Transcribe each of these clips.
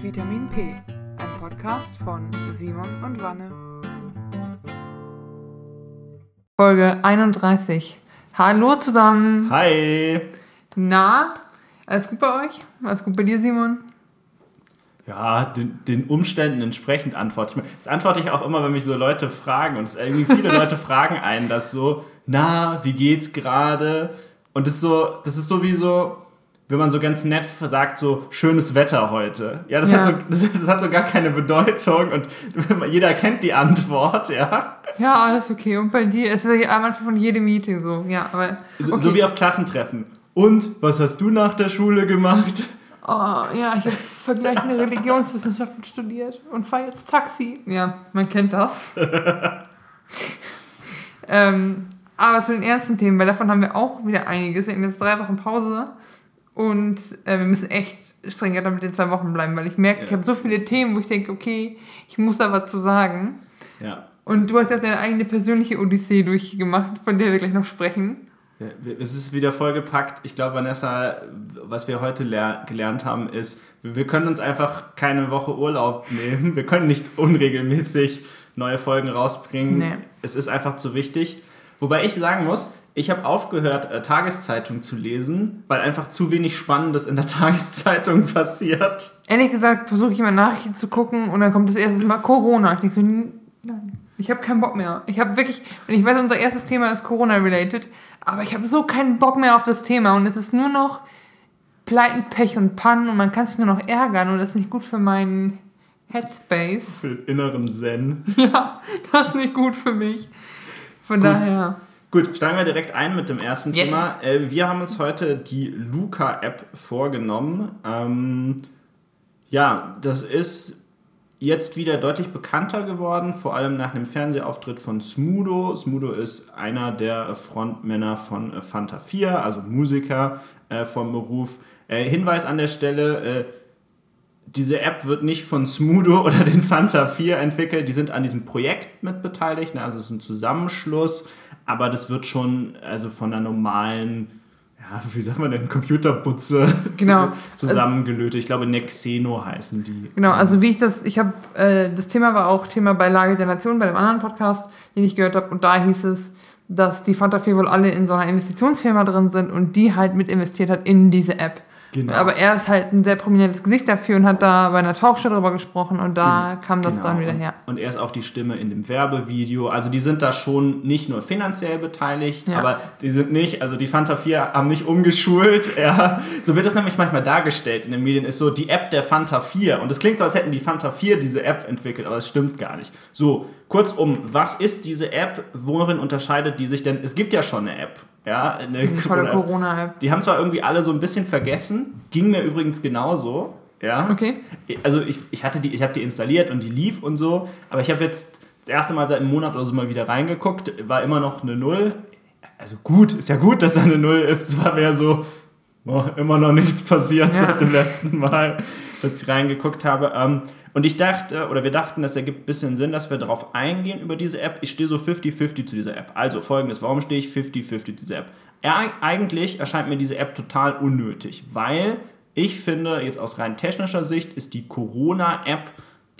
Vitamin P, ein Podcast von Simon und Wanne. Folge 31. Hallo zusammen. Hi. Na, alles gut bei euch? Alles gut bei dir, Simon? Ja, den, den Umständen entsprechend antworte ich. Das antworte ich auch immer, wenn mich so Leute fragen. Und es irgendwie viele Leute fragen einen das so, na, wie geht's gerade? Und das ist so, das ist so wie so, wenn man so ganz nett sagt, so schönes Wetter heute. Ja, das, ja. Hat, so, das, das, hat so gar keine Bedeutung und jeder kennt die Antwort, ja. Ja, alles okay. Und bei dir ist es am Anfang von jedem Meeting so, ja, aber. Okay. So, so, wie auf Klassentreffen. Und was hast du nach der Schule gemacht? Oh, ja, ich habe vergleichende Religionswissenschaften studiert und fahre jetzt Taxi. Ja, man kennt das. ähm, aber zu den ernsten Themen, weil davon haben wir auch wieder einiges. Wir haben jetzt drei Wochen Pause. Und äh, wir müssen echt strenger damit in zwei Wochen bleiben, weil ich merke, ja. ich habe so viele Themen, wo ich denke, okay, ich muss da was zu sagen. Ja. Und du hast ja deine eigene persönliche Odyssee durchgemacht, von der wir gleich noch sprechen. Es ist wieder vollgepackt. Ich glaube, Vanessa, was wir heute gelernt haben, ist, wir können uns einfach keine Woche Urlaub nehmen. Wir können nicht unregelmäßig neue Folgen rausbringen. Nee. Es ist einfach zu wichtig. Wobei ich sagen muss, ich habe aufgehört, äh, Tageszeitung zu lesen, weil einfach zu wenig Spannendes in der Tageszeitung passiert. Ehrlich gesagt versuche ich immer Nachrichten zu gucken und dann kommt das erste Mal Corona. Ich denke so, nein, ich habe keinen Bock mehr. Ich habe wirklich, und ich weiß, unser erstes Thema ist Corona-related, aber ich habe so keinen Bock mehr auf das Thema und es ist nur noch Pleiten, Pech und Pannen und man kann sich nur noch ärgern und das ist nicht gut für meinen Headspace. Für den inneren Zen. Ja, das ist nicht gut für mich. Von gut. daher. Gut, steigen wir direkt ein mit dem ersten yes. Thema. Äh, wir haben uns heute die Luca-App vorgenommen. Ähm, ja, das ist jetzt wieder deutlich bekannter geworden, vor allem nach einem Fernsehauftritt von Smudo. Smudo ist einer der Frontmänner von Fanta 4, also Musiker äh, vom Beruf. Äh, Hinweis an der Stelle, äh, diese App wird nicht von Smudo oder den Fanta 4 entwickelt, die sind an diesem Projekt mit beteiligt, ne? also es ist ein Zusammenschluss aber das wird schon also von einer normalen ja, wie sagt man denn, Computerbutze genau. zusammengelötet. Ich glaube, Nexeno heißen die. Genau, also wie ich das, ich habe, äh, das Thema war auch Thema bei Lage der Nation, bei dem anderen Podcast, den ich gehört habe, und da hieß es, dass die Fanta 4 wohl alle in so einer Investitionsfirma drin sind und die halt mit investiert hat in diese App. Genau. Aber er ist halt ein sehr prominentes Gesicht dafür und hat da bei einer Talkshow drüber gesprochen und da genau. kam das genau. dann wieder her. Und er ist auch die Stimme in dem Werbevideo. Also die sind da schon nicht nur finanziell beteiligt, ja. aber die sind nicht, also die Fanta 4 haben nicht umgeschult. Ja. So wird das nämlich manchmal dargestellt in den Medien, ist so die App der Fanta 4. Und es klingt so, als hätten die Fanta 4 diese App entwickelt, aber es stimmt gar nicht. So, kurzum, was ist diese App? Worin unterscheidet die sich denn? Es gibt ja schon eine App. Ja, eine tolle Corona-App. Die haben zwar irgendwie alle so ein bisschen vergessen, ging mir übrigens genauso. Ja. Okay. Also ich, ich hatte die, ich habe die installiert und die lief und so, aber ich habe jetzt das erste Mal seit einem Monat oder so mal wieder reingeguckt, war immer noch eine Null. Also gut, ist ja gut, dass da eine Null ist. Es war mehr so, oh, immer noch nichts passiert ja. seit dem letzten Mal, ich reingeguckt habe. Ähm, und ich dachte, oder wir dachten, das ergibt ein bisschen Sinn, dass wir darauf eingehen über diese App. Ich stehe so 50-50 zu dieser App. Also folgendes, warum stehe ich 50-50 zu dieser App? Eigentlich erscheint mir diese App total unnötig, weil ich finde, jetzt aus rein technischer Sicht ist die Corona-App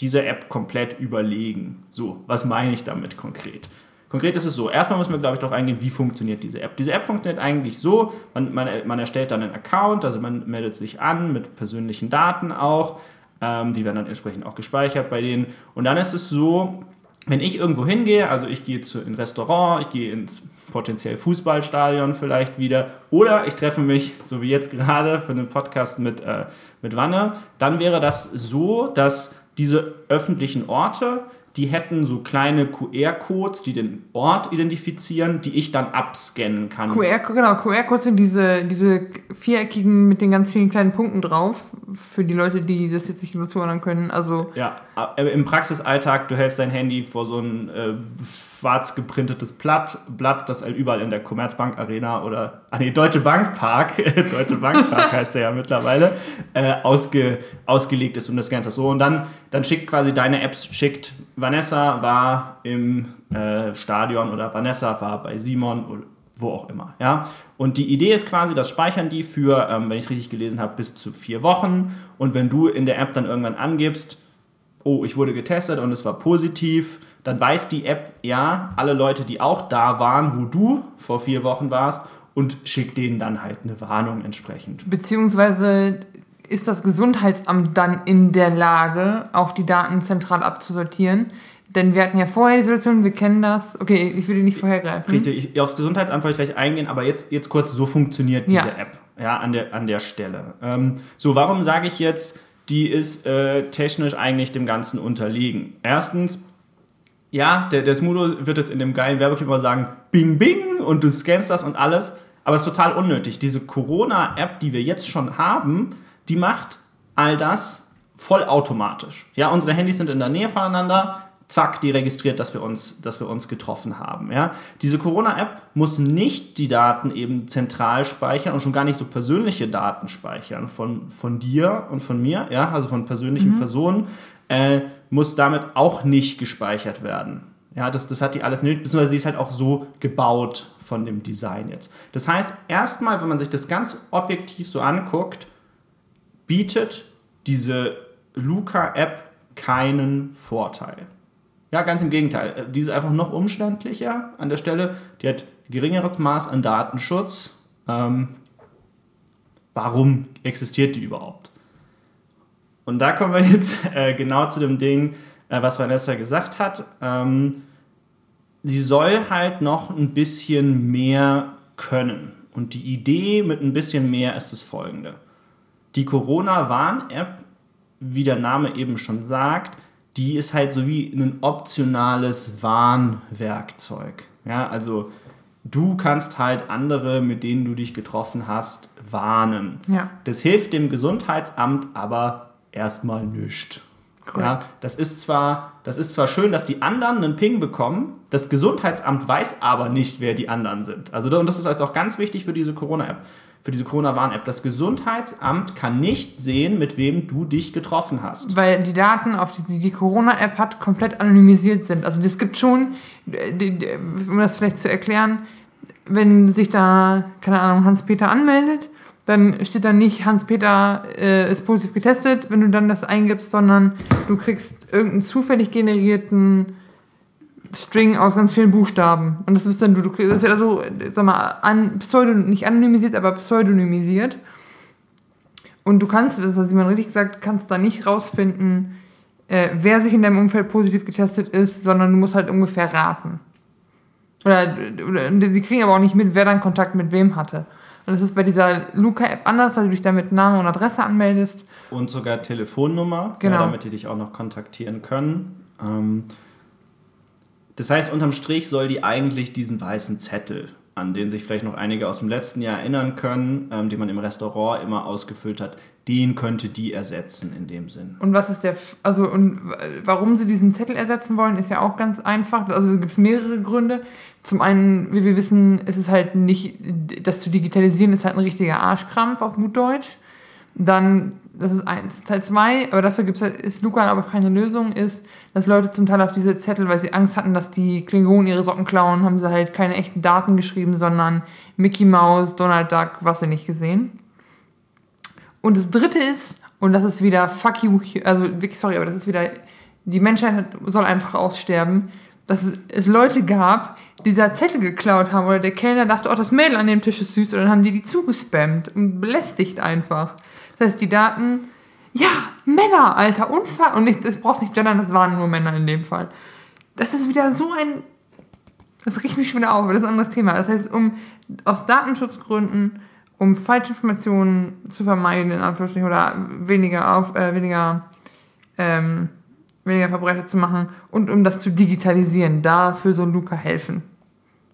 dieser App komplett überlegen. So, was meine ich damit konkret? Konkret ist es so, erstmal müssen wir, glaube ich, darauf eingehen, wie funktioniert diese App. Diese App funktioniert eigentlich so, man, man, man erstellt dann einen Account, also man meldet sich an mit persönlichen Daten auch ähm, die werden dann entsprechend auch gespeichert bei denen. Und dann ist es so, wenn ich irgendwo hingehe, also ich gehe zu ein Restaurant, ich gehe ins potenziell Fußballstadion vielleicht wieder oder ich treffe mich, so wie jetzt gerade, für einen Podcast mit, äh, mit Wanne, dann wäre das so, dass diese öffentlichen Orte die hätten so kleine QR-Codes, die den Ort identifizieren, die ich dann abscannen kann. QR, genau, QR-Codes sind diese, diese viereckigen mit den ganz vielen kleinen Punkten drauf, für die Leute, die das jetzt nicht nur zuordnen können. Also ja, im Praxisalltag, du hältst dein Handy vor so ein äh, schwarz geprintetes Blatt, Blatt, das halt überall in der Commerzbank Arena oder, ah nee, Deutsche Bank Park, Deutsche Bank Park heißt der ja mittlerweile, äh, ausge, ausgelegt ist und das Ganze so. Und dann, dann schickt quasi deine Apps, schickt Vanessa war im äh, Stadion oder Vanessa war bei Simon wo auch immer. Ja? Und die Idee ist quasi, das speichern die für, ähm, wenn ich es richtig gelesen habe, bis zu vier Wochen. Und wenn du in der App dann irgendwann angibst, oh, ich wurde getestet und es war positiv, dann weiß die App, ja, alle Leute, die auch da waren, wo du vor vier Wochen warst, und schickt denen dann halt eine Warnung entsprechend. Beziehungsweise ist das Gesundheitsamt dann in der Lage, auch die Daten zentral abzusortieren. Denn wir hatten ja vorher die Situation, wir kennen das. Okay, ich will die nicht vorhergreifen. Richtig, ich, aufs Gesundheitsamt wollte ich gleich eingehen, aber jetzt, jetzt kurz, so funktioniert diese Ja. App ja, an, der, an der Stelle. Ähm, so, warum sage ich jetzt, die ist äh, technisch eigentlich dem Ganzen unterlegen? Erstens, ja, der, der Smudo wird jetzt in dem geilen Werbeclip mal sagen, bing, bing, und du scannst das und alles, aber es ist total unnötig. Diese Corona-App, die wir jetzt schon haben, die macht all das vollautomatisch. Ja, unsere Handys sind in der Nähe voneinander, zack, die registriert, dass wir uns, dass wir uns getroffen haben. Ja? Diese Corona-App muss nicht die Daten eben zentral speichern und schon gar nicht so persönliche Daten speichern von, von dir und von mir, ja, also von persönlichen Personen, äh, muss damit auch nicht gespeichert werden. Ja, das, das hat die alles nötig, beziehungsweise die ist halt auch so gebaut von dem Design jetzt. Das heißt, erstmal, wenn man sich das ganz objektiv so anguckt, bietet diese Luca-App keinen Vorteil. Ja, ganz im Gegenteil. Äh, Die ist einfach noch umständlicher an der Stelle. Die hat geringeres Maß an Datenschutz. Ähm, warum existiert die überhaupt? Und da kommen wir jetzt äh, genau zu dem Ding, äh, was Vanessa gesagt hat. Ähm, sie soll halt noch ein bisschen mehr können. Und die Idee mit ein bisschen mehr ist das folgende. Die Corona-Warn-App, wie der Name eben schon sagt, die ist halt so wie ein optionales Warnwerkzeug. Ja, also du kannst halt andere, mit denen du dich getroffen hast, warnen. Ja. Das hilft dem Gesundheitsamt aber erstmal nicht. Ja, das ist zwar, das ist zwar schön, dass die anderen einen Ping bekommen, das Gesundheitsamt weiß aber nicht, wer die anderen sind. Also und das ist halt auch ganz wichtig für diese Corona-App, für diese Corona-Warn-App. Das Gesundheitsamt kann nicht sehen, mit wem du dich getroffen hast. Weil die Daten, auf die die, Corona-App hat, komplett anonymisiert sind. Also es gibt schon, äh, um das vielleicht zu erklären, wenn sich da, keine Ahnung, Hans-Peter anmeldet, dann steht da nicht, Hans-Peter äh, ist positiv getestet, wenn du dann das eingibst, sondern du kriegst irgendeinen zufällig generierten String aus ganz vielen Buchstaben. Und das ist dann du, du kriegst, das ist also, sag mal, an, pseudo, nicht anonymisiert, aber pseudonymisiert. Und du kannst, das hat Simon richtig gesagt, kannst da nicht rausfinden, äh, wer sich in deinem Umfeld positiv getestet ist, sondern du musst halt ungefähr raten. Oder, oder die kriegen aber auch nicht mit, wer dann Kontakt mit wem hatte. Und das ist bei dieser Luca-App anders, weil du dich da mit Name und Adresse anmeldest. Und sogar Telefonnummer, Genau. ja, damit die dich auch noch kontaktieren können. Ähm, das heißt, unterm Strich soll die eigentlich diesen weißen Zettel, an den sich vielleicht noch einige aus dem letzten Jahr erinnern können, ähm, den man im Restaurant immer ausgefüllt hat, den könnte die ersetzen in dem Sinn. Und was ist der, F also und warum sie diesen Zettel ersetzen wollen, ist ja auch ganz einfach. Also gibt es mehrere Gründe. Zum einen, wie wir wissen, ist es halt nicht, das zu digitalisieren ist halt ein richtiger Arschkrampf auf gut Deutsch. Dann, das ist eins. Teil zwei, aber dafür gibt's, ist Luca aber keine Lösung, ist, dass Leute zum Teil auf diese Zettel, weil sie Angst hatten, dass die Klingonen ihre Socken klauen, haben sie halt keine echten Daten geschrieben, sondern Mickey Mouse, Donald Duck, was sie nicht gesehen. Und das dritte ist, und das ist wieder fuck you, also wirklich sorry, aber das ist wieder, die Menschheit soll einfach aussterben, dass es, Leute gab, die dieser Zettel geklaut haben oder der Kellner dachte, oh, das Mädel an dem Tisch ist süß und dann haben die die zugespammt und belästigt einfach. Das heißt, die Daten, ja, Männer, Alter, Unfall, und nicht, das brauchst nicht gendern, das waren nur Männer in dem Fall. Das ist wieder so ein, das riecht mich schon wieder auf, aber das ist ein anderes Thema. Das heißt, um aus Datenschutzgründen, um Falschinformationen zu vermeiden, in Anführungsstrichen, oder weniger auf, äh, weniger, ähm, weniger verbreitet zu machen und um das zu digitalisieren, dafür soll Luca helfen.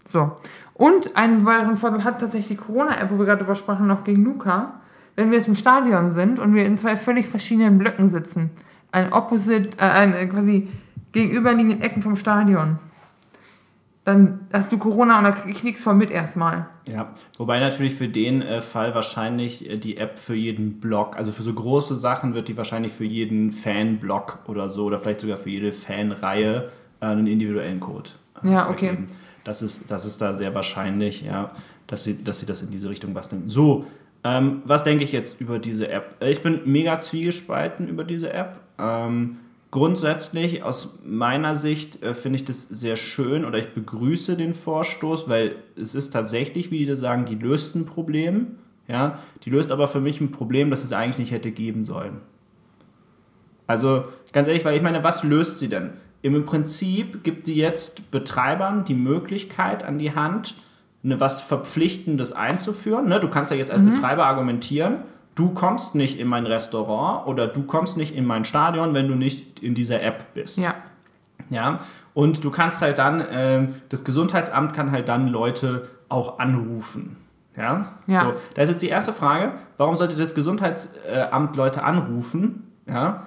So. Und einen weiteren Vorteil hat tatsächlich die Corona-App, wo wir gerade drüber sprachen, noch gegen Luca. Wenn wir jetzt im Stadion sind und wir in zwei völlig verschiedenen Blöcken sitzen, ein Opposite, äh, ein, äh, quasi gegenüberliegenden Ecken vom Stadion, dann hast du Corona und da krieg ich nichts von mit erstmal. Ja, wobei natürlich für den äh, Fall wahrscheinlich äh, die App für jeden Blog, also für so große Sachen wird die wahrscheinlich für jeden Fan-Blog oder so oder vielleicht sogar für jede Fanreihe äh, einen individuellen Code äh, Ja, okay. vergeben. das ist, das ist da sehr wahrscheinlich, ja, dass sie, dass sie das in diese Richtung basteln. So, ähm, was denke ich jetzt über diese App? Ich bin mega zwiegespalten über diese App. Ähm, grundsätzlich, aus meiner Sicht, äh, finde ich das sehr schön oder ich begrüße den Vorstoß, weil es ist tatsächlich, wie die das sagen, die löst ein Problem. Ja, die löst aber für mich ein Problem, das es eigentlich nicht hätte geben sollen. Also ganz ehrlich, weil ich meine, was löst sie denn? Im Prinzip gibt sie jetzt Betreibern die Möglichkeit an die Hand, eine, was Verpflichtendes einzuführen. Ne? Du kannst ja jetzt als mhm. Betreiber argumentieren, du kommst nicht in mein Restaurant oder du kommst nicht in mein Stadion, wenn du nicht in dieser App bist. Ja. Ja. Und du kannst halt dann, äh, das Gesundheitsamt kann halt dann Leute auch anrufen. Ja. ja. So, da ist jetzt die erste Frage: Warum sollte das Gesundheitsamt Leute anrufen? Ja.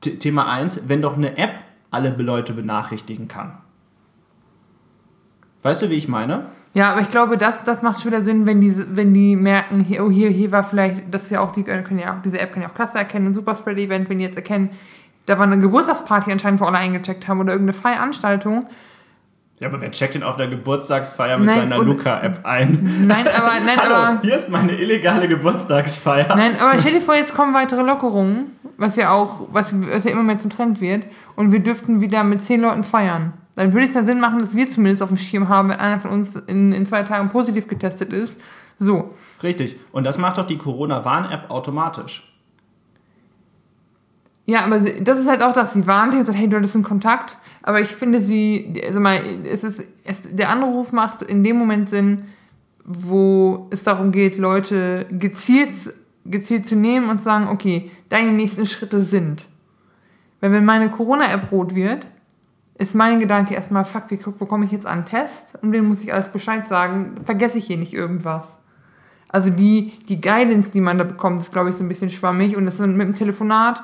Thema 1, wenn doch eine App alle Leute benachrichtigen kann. Weißt du, wie ich meine? Ja, aber ich glaube, das, das macht schon wieder Sinn, wenn die, wenn die merken, hier, oh, hier, hier war vielleicht, das ist ja auch, die können ja auch, diese App kann ja auch Klasse erkennen, ein Superspread-Event, wenn die jetzt erkennen, da war eine Geburtstagsparty anscheinend, wo alle eingecheckt haben oder irgendeine Veranstaltung. Ja, aber wer checkt denn auf der Geburtstagsfeier mit nein, seiner Luca-App ein? Nein, aber, nein, Hallo, aber. Hier ist meine illegale Geburtstagsfeier. Nein, aber stell dir vor, jetzt kommen weitere Lockerungen, was ja auch, was, was ja immer mehr zum Trend wird, und wir dürften wieder mit zehn Leuten feiern dann würde es ja Sinn machen, dass wir zumindest auf dem Schirm haben, wenn einer von uns in, in zwei Tagen positiv getestet ist. So. Richtig. Und das macht doch die Corona-Warn-App automatisch. Ja, aber das ist halt auch das. Sie warnt dich und sagt, hey, du hattest einen Kontakt. Aber ich finde sie, also mal, es ist, es, der Anruf macht in dem Moment Sinn, wo es darum geht, Leute gezielt, gezielt zu nehmen und zu sagen, okay, deine nächsten Schritte sind. Weil wenn meine Corona-App rot wird, ist mein Gedanke erstmal, fuck, wie, wo komme ich jetzt an Test? Und wem muss ich alles Bescheid sagen? Vergesse ich hier nicht irgendwas? Also die, die Guidance, die man da bekommt, ist, glaube ich, so ein bisschen schwammig. Und das ist mit dem Telefonat.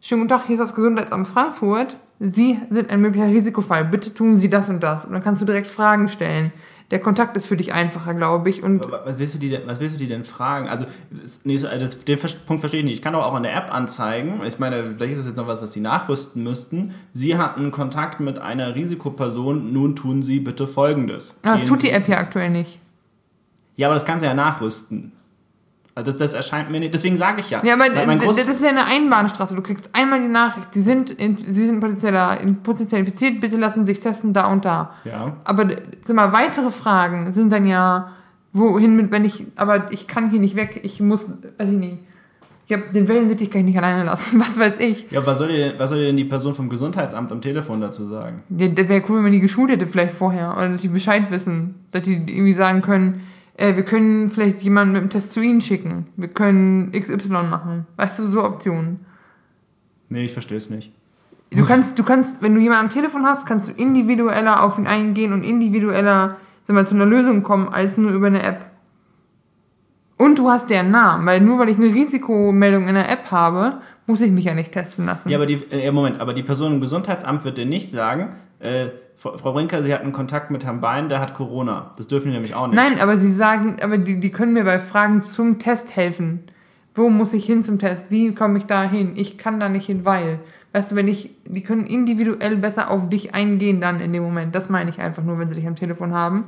Schönen guten Tag, hier ist das Gesundheitsamt Frankfurt. Sie sind ein möglicher Risikofall. Bitte tun Sie das und das. Und dann kannst du direkt Fragen stellen der Kontakt ist für dich einfacher, glaube ich. Und was willst du die denn, was willst du die denn fragen? Also, nee, also den Punkt verstehe ich nicht. Ich kann doch auch an der App anzeigen. Ich meine, vielleicht ist das jetzt noch was, was sie nachrüsten müssten. Sie hatten Kontakt mit einer Risikoperson, nun tun Sie bitte Folgendes. Aber das tut sie die App ja aktuell nicht. Ja, aber das kann sie ja nachrüsten. Also das, das erscheint mir nicht. Deswegen sage ich ja. Ja, aber das ist ja eine Einbahnstraße. Du kriegst einmal die Nachricht, sie sind, in, sie sind potenzieller, potenziell infiziert, bitte lassen Sie sich testen da und da. Ja. Aber sag mal, weitere Fragen sind dann ja, wohin mit, wenn ich, aber ich kann hier nicht weg, ich muss, weiß ich nicht. Ich habe den Wellensittich kann ich nicht alleine lassen, was weiß ich. Ja, was soll, dir, was soll dir denn die Person vom Gesundheitsamt am Telefon dazu sagen? Ja, das wäre cool, wenn man die geschult hätte vielleicht vorher. Oder dass die Bescheid wissen. Dass die irgendwie sagen können, äh, wir können vielleicht jemanden mit dem Test zu Ihnen schicken. Wir können XY machen. Weißt du, so Optionen. Nee, ich verstehe es nicht. Du kannst, du kannst, wenn du jemanden am Telefon hast, kannst du individueller auf ihn eingehen und individueller sag mal, zu einer Lösung kommen, als nur über eine App. Und du hast deren Namen, weil nur weil ich eine Risikomeldung in der App habe, muss ich mich ja nicht testen lassen. Ja, aber die, äh, Moment, aber die Person im Gesundheitsamt wird dir nicht sagen, äh, Frau Brinker, Sie hatten Kontakt mit Herrn Bein, der hat Corona. Das dürfen die nämlich auch nicht. Nein, aber Sie sagen, aber die, die können mir bei Fragen zum Test helfen. Wo muss ich hin zum Test? Wie komme ich da hin? Ich kann da nicht hin, weil. Weißt du, wenn ich, die können individuell besser auf dich eingehen dann in dem Moment. Das meine ich einfach nur, wenn sie dich am Telefon haben.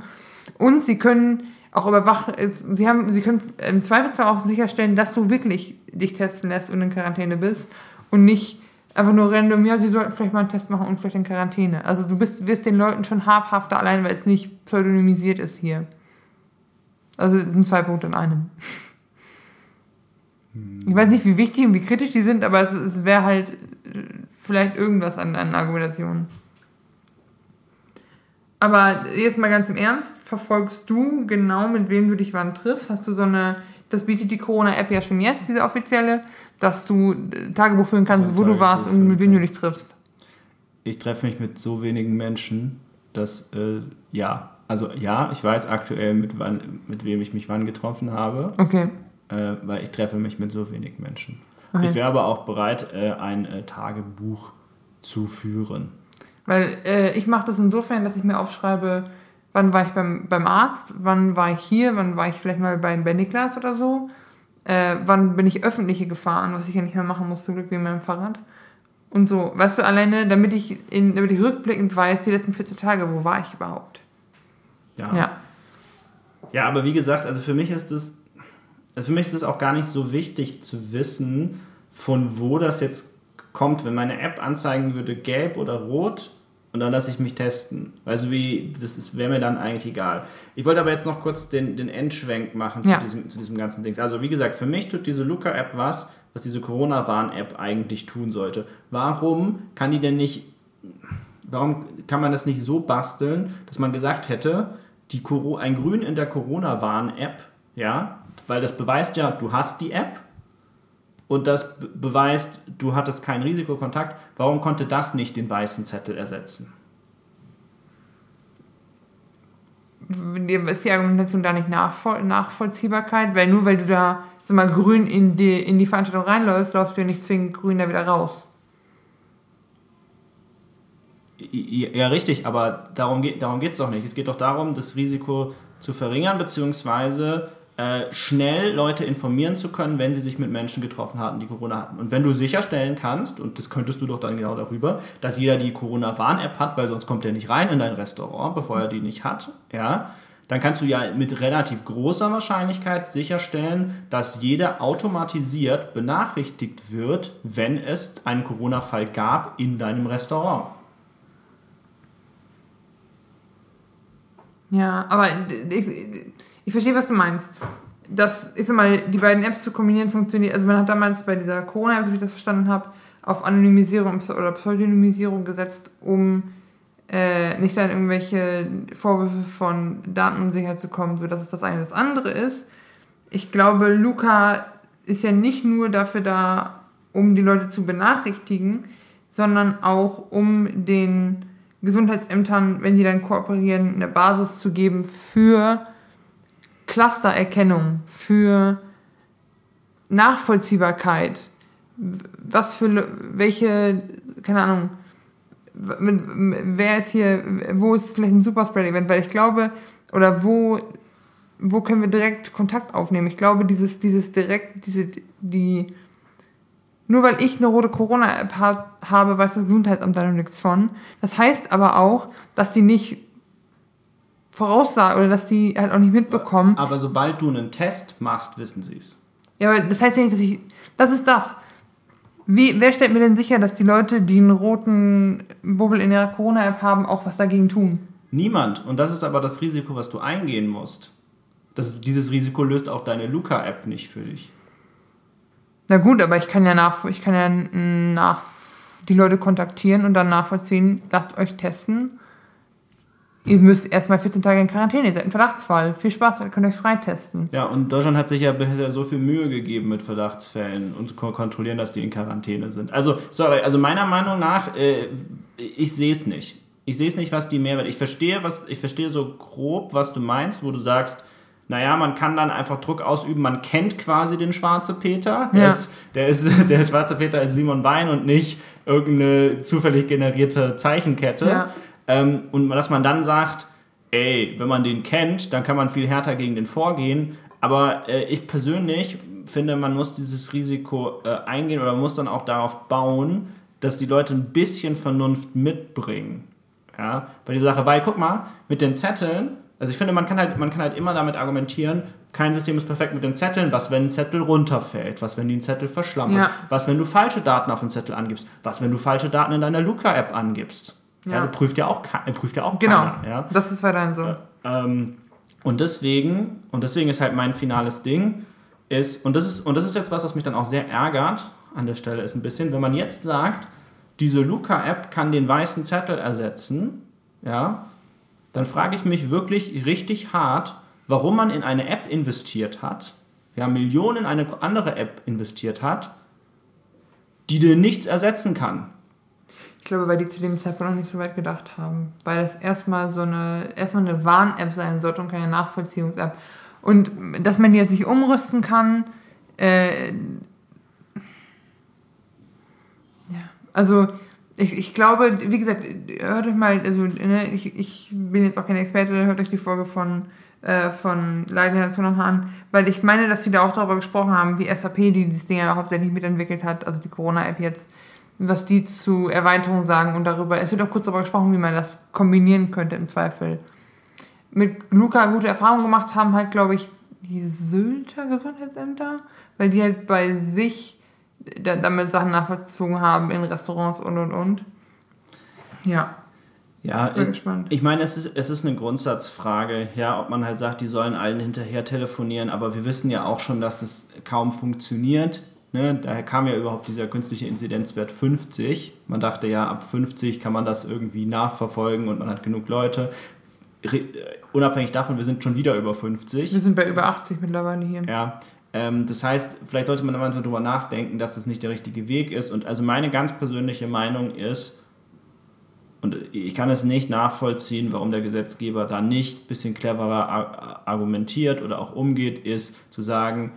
Und sie können auch überwachen, sie haben, sie können im Zweifelsfall auch sicherstellen, dass du wirklich dich testen lässt und in Quarantäne bist und nicht einfach nur random, ja, sie sollten vielleicht mal einen Test machen und vielleicht in Quarantäne. Also du bist, wirst den Leuten schon habhafter, allein weil es nicht pseudonymisiert ist hier. Also es sind zwei Punkte in einem. Hm. Ich weiß nicht, wie wichtig und wie kritisch die sind, aber es, es wäre halt vielleicht irgendwas an, an Argumentationen. Aber jetzt mal ganz im Ernst, verfolgst du genau, mit wem du dich wann triffst? Hast du so eine, das bietet die Corona-App ja schon jetzt, diese offizielle, dass du äh, Tagebuch führen kannst, wo Tagebuch du warst und mit wem du dich triffst. Ich treffe mich mit so wenigen Menschen, dass, äh, ja, also ja, ich weiß aktuell, mit, wann, mit wem ich mich wann getroffen habe. Okay. Äh, weil ich treffe mich mit so wenig Menschen. Okay. Ich wäre aber auch bereit, äh, ein äh, Tagebuch zu führen. Weil äh, ich mache das insofern, dass ich mir aufschreibe, wann war ich beim, beim Arzt, wann war ich hier, wann war ich vielleicht mal beim Niklas oder so, äh, wann bin ich öffentliche gefahren, was ich ja nicht mehr machen muss, zum Glück wie meinem Fahrrad. Und so, weißt du, alleine, damit ich, in, damit ich rückblickend weiß, die letzten 14 Tage, wo war ich überhaupt? Ja. ja. Ja, aber wie gesagt, also für mich ist das, also für mich ist es auch gar nicht so wichtig zu wissen, von wo das jetzt kommt. Wenn meine App anzeigen würde, gelb oder rot, und dann lasse ich mich testen. Also wie, das wäre mir dann eigentlich egal. Ich wollte aber jetzt noch kurz den, den Endschwenk machen zu, ja. diesem, zu diesem ganzen Ding. Also wie gesagt, für mich tut diese Luca-App was, was diese Corona-Warn-App eigentlich tun sollte. Warum kann die denn nicht, warum kann man das nicht so basteln, dass man gesagt hätte, die ein Grün in der Corona-Warn-App, ja, weil das beweist ja, du hast die App und das beweist, du hattest keinen Risikokontakt. Warum konnte das nicht den weißen Zettel ersetzen? Ist die Argumentation da nicht Nachvoll Nachvollziehbarkeit? Weil nur weil du da so mal grün in die, in die Veranstaltung reinläufst, läufst du ja nicht zwingend grün da wieder raus. Ja, richtig, aber darum geht es darum doch nicht. Es geht doch darum, das Risiko zu verringern, beziehungsweise äh, schnell Leute informieren zu können, wenn sie sich mit Menschen getroffen hatten, die Corona hatten. Und wenn du sicherstellen kannst, und das könntest du doch dann genau darüber, dass jeder die Corona-Warn-App hat, weil sonst kommt er nicht rein in dein Restaurant, bevor er die nicht hat, ja, dann kannst du ja mit relativ großer Wahrscheinlichkeit sicherstellen, dass jeder automatisiert benachrichtigt wird, wenn es einen Corona-Fall gab in deinem Restaurant. Ja, aber ich, ich verstehe, was du meinst. Das ist immer, die beiden Apps zu kombinieren funktioniert. Also man hat damals bei dieser Corona-App, wie ich das verstanden habe, auf Anonymisierung oder Pseudonymisierung gesetzt, um äh, nicht an irgendwelche Vorwürfe von Datenunsicherheit zu kommen, so dass es das eine das andere ist. Ich glaube, Luca ist ja nicht nur dafür da, um die Leute zu benachrichtigen, sondern auch um den Gesundheitsämtern, wenn die dann kooperieren, eine Basis zu geben für Clustererkennung, für Nachvollziehbarkeit, was für welche, keine Ahnung, wer ist hier, wo ist vielleicht ein Superspread-Event, weil ich glaube, oder wo, wo können wir direkt Kontakt aufnehmen? Ich glaube, dieses, dieses direkt, diese, die, nur weil ich eine rote Corona-App habe, weiß das Gesundheitsamt da noch nichts von. Das heißt aber auch, dass die nicht voraussagen oder dass die halt auch nicht mitbekommen. Aber sobald du einen Test machst, wissen sie es. Ja, aber das heißt ja nicht, dass ich. Das ist das. Wie, wer stellt mir denn sicher, dass die Leute, die einen roten Bubbel in ihrer Corona-App haben, auch was dagegen tun? Niemand. Und das ist aber das Risiko, was du eingehen musst. Das, dieses Risiko löst auch deine Luca-App nicht für dich. Na gut, aber ich kann ja nach, ich kann ja nach die Leute kontaktieren und dann nachvollziehen, lasst euch testen Ihr müsst erstmal 14 Tage in Quarantäne, ihr seid ein Verdachtsfall. Viel Spaß, dann könnt ihr euch freitesten. Ja, und Deutschland hat sich ja bisher so viel Mühe gegeben mit Verdachtsfällen und kontrollieren, dass die in Quarantäne sind. Also, sorry, also meiner Meinung nach, äh, ich sehe es nicht. Ich sehe es nicht, was die Mehrwert. Ich verstehe, was, ich verstehe so grob, was du meinst, wo du sagst, naja, man kann dann einfach Druck ausüben, man kennt quasi den Schwarze Peter. Der, ja. ist, der, ist, der Schwarze Peter ist Simon Bein und nicht irgendeine zufällig generierte Zeichenkette. Ja. Ähm, und dass man dann sagt, ey, wenn man den kennt, dann kann man viel härter gegen den vorgehen. Aber äh, ich persönlich finde, man muss dieses Risiko äh, eingehen oder muss dann auch darauf bauen, dass die Leute ein bisschen Vernunft mitbringen. Ja, bei dieser Sache, weil guck mal, mit den Zetteln, also ich finde, man kann halt, man kann halt immer damit argumentieren, kein System ist perfekt mit den Zetteln, was wenn ein Zettel runterfällt, was wenn die einen Zettel verschlampen, ja. was wenn du falsche Daten auf dem Zettel angibst, was wenn du falsche Daten in deiner Luca-App angibst. Ja. ja, prüft ja auch, prüft ja auch genau. keiner. Ja? Das ist weiterhin so. Ähm, und deswegen, und deswegen ist halt mein finales Ding, ist, und das ist, und das ist jetzt was, was mich dann auch sehr ärgert an der Stelle, ist ein bisschen, wenn man jetzt sagt, diese Luca-App kann den weißen Zettel ersetzen, ja, dann frage ich mich wirklich richtig hart, warum man in eine App investiert hat, ja, Millionen in eine andere App investiert hat, die dir nichts ersetzen kann. Ich glaube, weil die zu dem Zeitpunkt noch nicht so weit gedacht haben. Weil das erstmal so eine, erstmal eine Warn-App sein sollte und keine Nachvollziehungs-App. Und dass man die jetzt nicht umrüsten kann, äh, ja, also ich, ich glaube, wie gesagt, hört euch mal, also ne, ich, ich bin jetzt auch kein Experte, hört euch die Folge von äh, von Leidensnation nochmal an, weil ich meine, dass die da auch darüber gesprochen haben, wie SAP, die dieses Ding ja hauptsächlich mitentwickelt hat, also die Corona-App jetzt, was die zu Erweiterungen sagen und darüber. Es wird auch kurz darüber gesprochen, wie man das kombinieren könnte im Zweifel. mit Luca gute Erfahrungen gemacht haben, halt, glaube ich, die Sylter Gesundheitsämter, weil die halt bei sich da, damit Sachen nachvollzogen haben in Restaurants und und und. Ja. Ja, Ich bin ich, gespannt. ich meine, es ist, es ist eine Grundsatzfrage, ja, ob man halt sagt, die sollen allen hinterher telefonieren, aber wir wissen ja auch schon, dass es kaum funktioniert. Ne? Daher kam ja überhaupt dieser künstliche Inzidenzwert 50. Man dachte ja, ab 50 kann man das irgendwie nachverfolgen und man hat genug Leute. Re äh, unabhängig davon, wir sind schon wieder über 50. Wir sind bei über 80 mittlerweile hier. Ja, ähm, das heißt, vielleicht sollte man manchmal darüber nachdenken, dass das nicht der richtige Weg ist. Und also meine ganz persönliche Meinung ist, und ich kann es nicht nachvollziehen, warum der Gesetzgeber da nicht ein bisschen cleverer ar- argumentiert oder auch umgeht, ist zu sagen,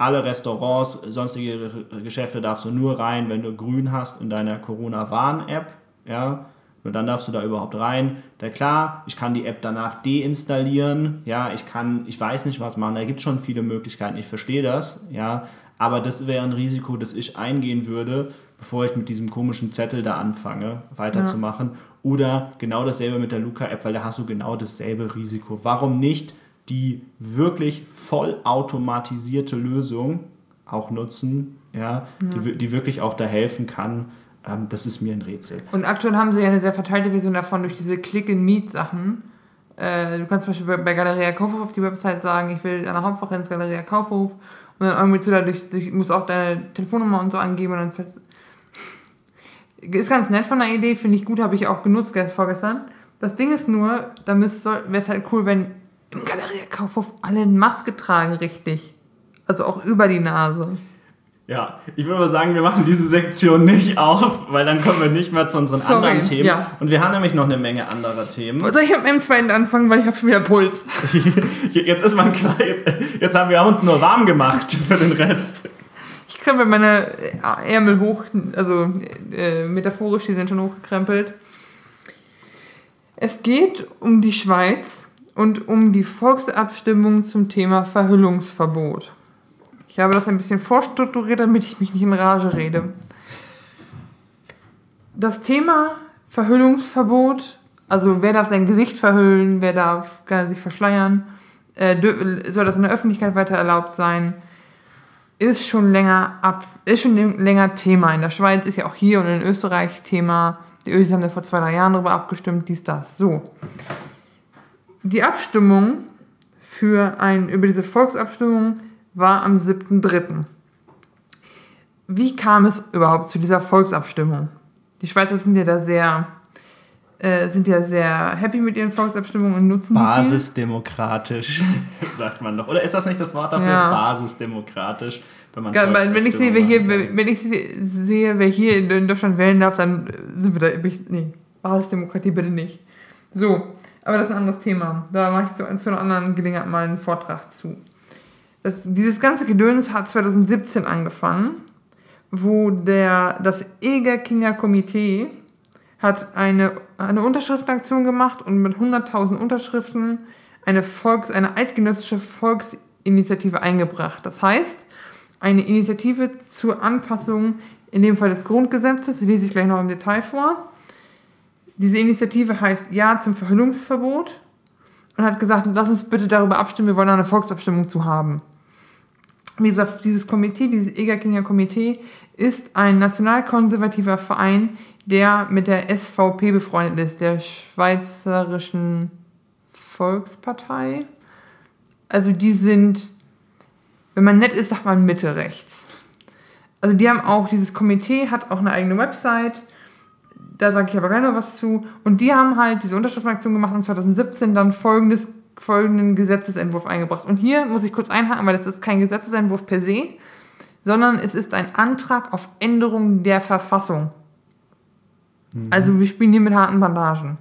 alle Restaurants, sonstige Geschäfte darfst du nur rein, wenn du grün hast in deiner Corona-Warn-App. Ja, nur dann darfst du da überhaupt rein. Da klar, ich kann die App danach deinstallieren. Ja, ich kann, ich weiß nicht was machen. Da gibt es schon viele Möglichkeiten. Ich verstehe das. Ja, aber das wäre ein Risiko, das ich eingehen würde, bevor ich mit diesem komischen Zettel da anfange, weiterzumachen. Oder genau dasselbe mit der Luca-App, weil da hast du genau dasselbe Risiko. Warum nicht die wirklich vollautomatisierte Lösung auch nutzen, ja, Die, wir- die wirklich auch da helfen kann? Ähm, das ist mir ein Rätsel. Und aktuell haben sie ja eine sehr verteilte Version davon durch diese Click-and-Meet-Sachen. Äh, du kannst zum Beispiel bei, Galeria Kaufhof auf die Website sagen, ich will an der ins Galeria Kaufhof. Und dann irgendwie so dadurch, durch, musst auch deine Telefonnummer und so angeben. Und dann ist ganz nett von der Idee, finde ich gut, habe ich auch genutzt gestern, vorgestern. Das Ding ist nur, da wäre es halt cool, wenn im Galeria Kaufhof alle eine Maske tragen, richtig. Also auch über die Nase. Ja, ich würde aber sagen, wir machen diese Sektion nicht auf, weil dann kommen wir nicht mehr zu unseren Sorry, anderen Themen. ja. Und wir haben nämlich noch eine Menge anderer Themen. Soll ich mit dem zweiten anfangen, weil ich habe schon wieder Puls. Jetzt ist man klar, jetzt, jetzt haben wir uns nur warm gemacht für den Rest. Ich krempel meine Ärmel hoch, also äh, metaphorisch, die sind schon hochgekrempelt. Es geht um die Schweiz und um die Volksabstimmung zum Thema Verhüllungsverbot. Ich habe das ein bisschen vorstrukturiert, damit ich mich nicht in Rage rede. Das Thema Verhüllungsverbot, also wer darf sein Gesicht verhüllen, wer darf sich verschleiern, äh, soll das in der Öffentlichkeit weiter erlaubt sein, ist schon länger ab, ist schon länger Thema. In der Schweiz ist ja auch hier und in Österreich Thema. Die Ösis haben da vor zwei, drei Jahren darüber abgestimmt, dies, das. So. Die Abstimmung für ein, über diese Volksabstimmung war am 7.3. Wie kam es überhaupt zu dieser Volksabstimmung? Die Schweizer sind ja da sehr, äh, sind ja sehr happy mit ihren Volksabstimmungen und nutzen. Basisdemokratisch, sagt man doch. Oder ist das nicht das Wort dafür? Ja. Basisdemokratisch. Wenn, man Ja, wenn ich sehe, wer hier, wenn ich se- sehe, wer hier in Deutschland wählen darf, dann sind wir da, nee, Basisdemokratie bitte nicht. So, aber das ist ein anderes Thema. Da mache ich zu, zu einer anderen Gelegenheit mal einen Vortrag zu. Das, dieses ganze Gedöns hat 2017 angefangen, wo der, das Egerkinger Komitee hat eine, eine Unterschriftenaktion gemacht und mit 100.000 Unterschriften eine, Volks-, eine eidgenössische Volksinitiative eingebracht. Das heißt, eine Initiative zur Anpassung, in dem Fall des Grundgesetzes, lese ich gleich noch im Detail vor. Diese Initiative heißt Ja zum Verhüllungsverbot und hat gesagt, lass uns bitte darüber abstimmen, wir wollen eine Volksabstimmung zu haben. Wie gesagt, dieses Komitee, dieses Egerkinger Komitee, ist ein nationalkonservativer Verein, der mit der SVP befreundet ist, der Schweizerischen Volkspartei. Also die sind, wenn man nett ist, sagt man Mitte rechts. Also die haben auch, dieses Komitee hat auch eine eigene Website, da sage ich aber gleich noch was zu. Und die haben halt diese Unterschriftenaktion gemacht und 2017 dann folgendes, folgenden Gesetzesentwurf eingebracht. Und hier muss ich kurz einhaken, weil das ist kein Gesetzesentwurf per se, sondern es ist ein Antrag auf Änderung der Verfassung. Also wir spielen hier mit harten Bandagen.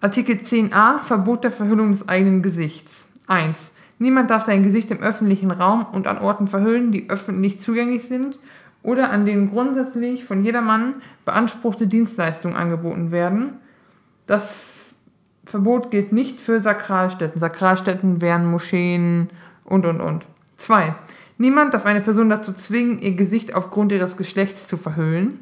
Artikel 10a Verbot der Verhüllung des eigenen Gesichts. 1. Niemand darf sein Gesicht im öffentlichen Raum und an Orten verhüllen, die öffentlich zugänglich sind oder an denen grundsätzlich von jedermann beanspruchte Dienstleistungen angeboten werden. Das Verbot gilt nicht für Sakralstätten. Sakralstätten wären Moscheen und, und, und. 2. Niemand darf eine Person dazu zwingen, ihr Gesicht aufgrund ihres Geschlechts zu verhüllen.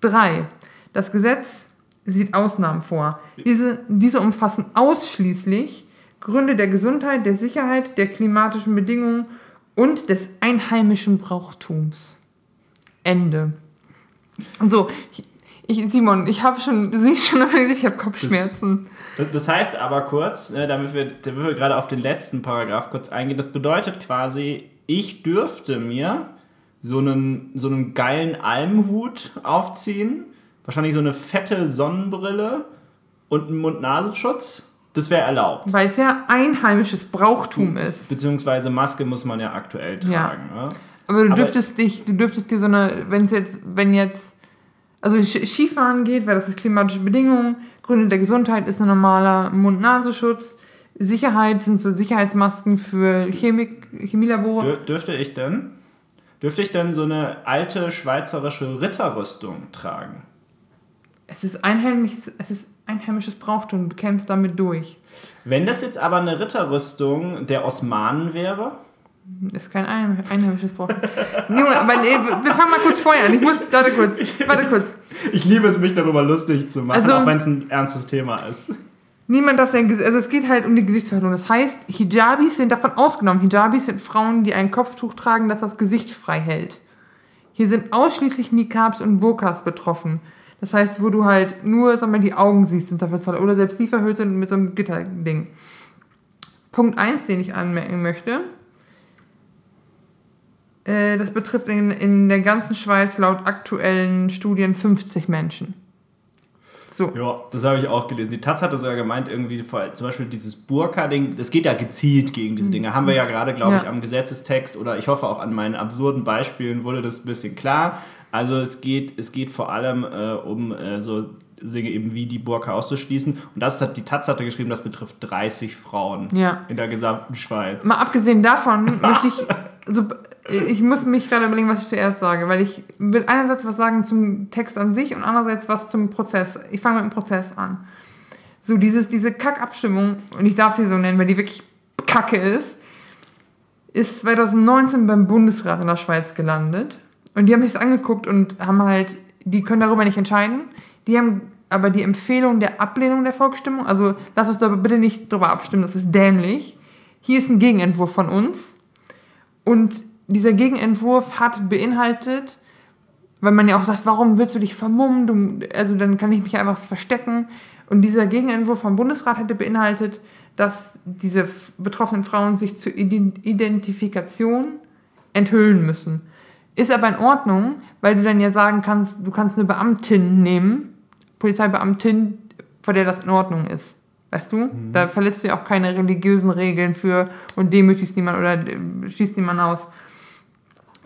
3. Das Gesetz sieht Ausnahmen vor. Diese, diese umfassen ausschließlich Gründe der Gesundheit, der Sicherheit, der klimatischen Bedingungen und des einheimischen Brauchtums. Ende. So, ich, ich, Simon, ich habe schon, siehst schon, ich habe Kopfschmerzen. Das, das, heißt aber kurz, ne, damit, wir, damit wir gerade auf den letzten Paragraph kurz eingehen, das bedeutet quasi, ich dürfte mir so einen, so einen geilen Almhut aufziehen, wahrscheinlich so eine fette Sonnenbrille und einen Mund-Nasenschutz. Das wäre erlaubt. Weil es ja einheimisches Brauchtum ist. Beziehungsweise Maske muss man ja aktuell tragen. Ja. Ne? Aber du dürftest dich, du dürftest dir so eine, wenn es jetzt, wenn jetzt, also Skifahren geht, weil das ist klimatische Bedingungen, Gründe der Gesundheit ist ein normaler Mund-Nasenschutz, Sicherheit sind so Sicherheitsmasken für Chemik, Chemielabore. Dür dürfte ich denn, dürfte ich denn so eine alte schweizerische Ritterrüstung tragen? Es ist einheimisches, es ist einheimisches Brauchtum, du kämpfst damit durch. Wenn das jetzt aber eine Ritterrüstung der Osmanen wäre? Ist kein einheimisches Brauchtum. Junge, aber nee, wir fangen mal kurz vorher an. Ich muss, warte kurz, warte kurz. Ich liebe es, mich darüber lustig zu machen, also, auch wenn es ein ernstes Thema ist. Niemand darf sein Gesicht, also es geht halt um die Gesichtsverhüllung. Das heißt, Hijabis sind davon ausgenommen. Hijabis sind Frauen, die ein Kopftuch tragen, das das Gesicht frei hält. Hier sind ausschließlich Nikabs und Burkas betroffen. Das heißt, wo du halt nur, sag mal, die Augen siehst im Zweifelsfall. Oder selbst die verhüllt sind mit so einem Gitterding. Punkt 1, den ich anmerken möchte. Äh, das betrifft in, in der ganzen Schweiz laut aktuellen Studien 50 Menschen. So. Ja, das habe ich auch gelesen. Die Taz hatte sogar gemeint, irgendwie zum Beispiel dieses Burka-Ding, das geht ja gezielt gegen diese mhm. Dinge. Haben wir ja gerade, glaube ja. ich, am Gesetzestext oder ich hoffe auch an meinen absurden Beispielen wurde das ein bisschen klar. Also es geht, es geht vor allem äh, um äh, so Dinge eben wie die Burka auszuschließen. Und das hat die Taz hatte geschrieben, das betrifft 30 Frauen ja. in der gesamten Schweiz. Mal abgesehen davon möchte ich, also ich muss mich gerade überlegen, was ich zuerst sage, weil ich will einerseits was sagen zum Text an sich und andererseits was zum Prozess. Ich fange mit dem Prozess an. So dieses, diese Kackabstimmung, und ich darf sie so nennen, weil die wirklich kacke ist, ist 2019 beim Bundesrat in der Schweiz gelandet. Und die haben sich das angeguckt und haben halt, die können darüber nicht entscheiden. Die haben aber die Empfehlung der Ablehnung der Volksstimmung, also lass uns da bitte nicht drüber abstimmen, das ist dämlich. Hier ist ein Gegenentwurf von uns. Und dieser Gegenentwurf hat beinhaltet, weil man ja auch sagt, warum willst du dich vermummen? Du, also dann kann ich mich einfach verstecken. Und dieser Gegenentwurf vom Bundesrat hätte beinhaltet, dass diese betroffenen Frauen sich zur Identifikation enthüllen müssen. Ist aber in Ordnung, weil du dann ja sagen kannst, du kannst eine Beamtin nehmen, Polizeibeamtin, vor der das in Ordnung ist. Weißt du? Mhm. Da verletzt du ja auch keine religiösen Regeln für und demütigst niemand oder äh, schießt niemand aus.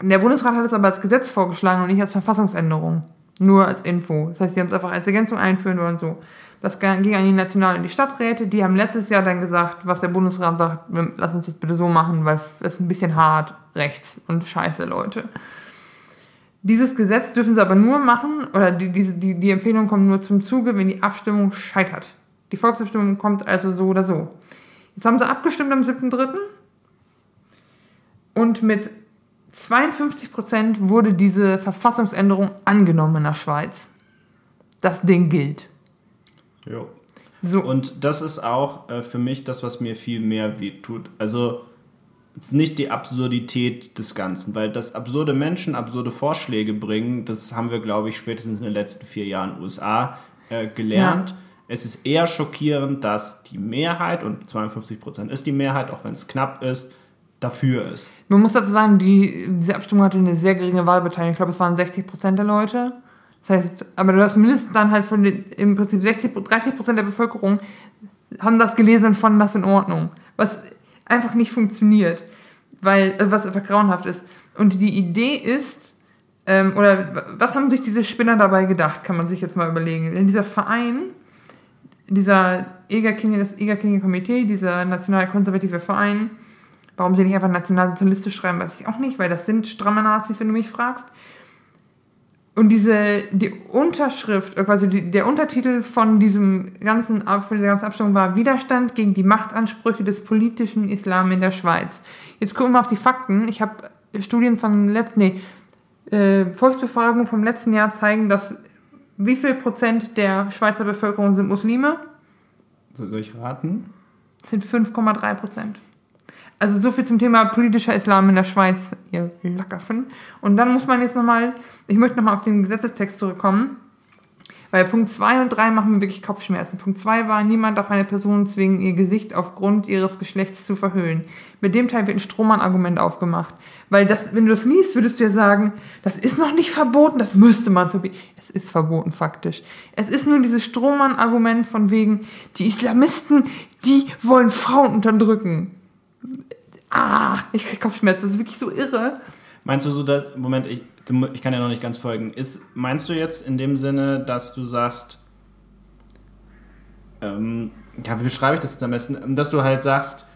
Der Bundesrat hat es aber als Gesetz vorgeschlagen und nicht als Verfassungsänderung. Nur als Info. Das heißt, sie haben es einfach als Ergänzung einführen wollen so. Das ging an die National- und die Stadträte. Die haben letztes Jahr dann gesagt, was der Bundesrat sagt, lass uns das bitte so machen, weil es ist ein bisschen hart rechts und scheiße, Leute. Dieses Gesetz dürfen sie aber nur machen, oder die, diese, die, die Empfehlung kommt nur zum Zuge, wenn die Abstimmung scheitert. Die Volksabstimmung kommt also so oder so. Jetzt haben sie abgestimmt am 7.3. Und mit 52 Prozent wurde diese Verfassungsänderung angenommen in der Schweiz. Das Ding gilt. Jo. So. Und das ist auch äh, für mich das, was mir viel mehr wehtut. Also ist nicht die Absurdität des Ganzen, weil das absurde Menschen absurde Vorschläge bringen, das haben wir, glaube ich, spätestens in den letzten vier Jahren USA äh, gelernt. Ja. Es ist eher schockierend, dass die Mehrheit, und 52 Prozent ist die Mehrheit, auch wenn es knapp ist, dafür ist. Man muss dazu sagen, die, diese Abstimmung hatte eine sehr geringe Wahlbeteiligung. Ich glaube, es waren 60 Prozent der Leute. Das heißt, aber du hast mindestens dann halt von den, im Prinzip 60, 30 Prozent der Bevölkerung haben das gelesen und fanden das in Ordnung. Was einfach nicht funktioniert. Weil, äh, was einfach grauenhaft ist. Und die Idee ist, ähm, oder was haben sich diese Spinner dabei gedacht, kann man sich jetzt mal überlegen. Denn dieser Verein, dieser Egerkinder, das Egerkinder-Komitee, dieser nationalkonservative Verein, Warum sie nicht einfach nationalsozialistisch schreiben, weiß ich auch nicht, weil das sind stramme Nazis, wenn du mich fragst. Und diese, die Unterschrift, also die, der Untertitel von diesem ganzen, von dieser ganzen Abstimmung war Widerstand gegen die Machtansprüche des politischen Islam in der Schweiz. Jetzt gucken wir auf die Fakten. Ich habe Studien von letzten, nee, äh, Volksbefragungen vom letzten Jahr zeigen, dass wie viel Prozent der Schweizer Bevölkerung sind Muslime? So- Soll ich raten? Das sind 5,3 Prozent. Also so viel zum Thema politischer Islam in der Schweiz, ihr Lackaffen. Und dann muss man jetzt nochmal, ich möchte nochmal auf den Gesetzestext zurückkommen, weil Punkt 2 und 3 machen mir wirklich Kopfschmerzen. Punkt 2 war, niemand darf eine Person zwingen, ihr Gesicht aufgrund ihres Geschlechts zu verhüllen. Mit dem Teil wird ein Strohmann-Argument aufgemacht. Weil das, wenn du das liest, würdest du ja sagen, das ist noch nicht verboten, das müsste man verbieten. Es ist verboten, faktisch. Es ist nur dieses Strohmann-Argument von wegen, die Islamisten, die wollen Frauen unterdrücken. Ah, ich krieg Kopfschmerzen, das ist wirklich so irre. Meinst du so, dass, Moment, ich, ich kann ja noch nicht ganz folgen. Ist, meinst du jetzt in dem Sinne, dass du sagst, ähm, ja, wie beschreibe ich das jetzt am besten? Dass du halt sagst,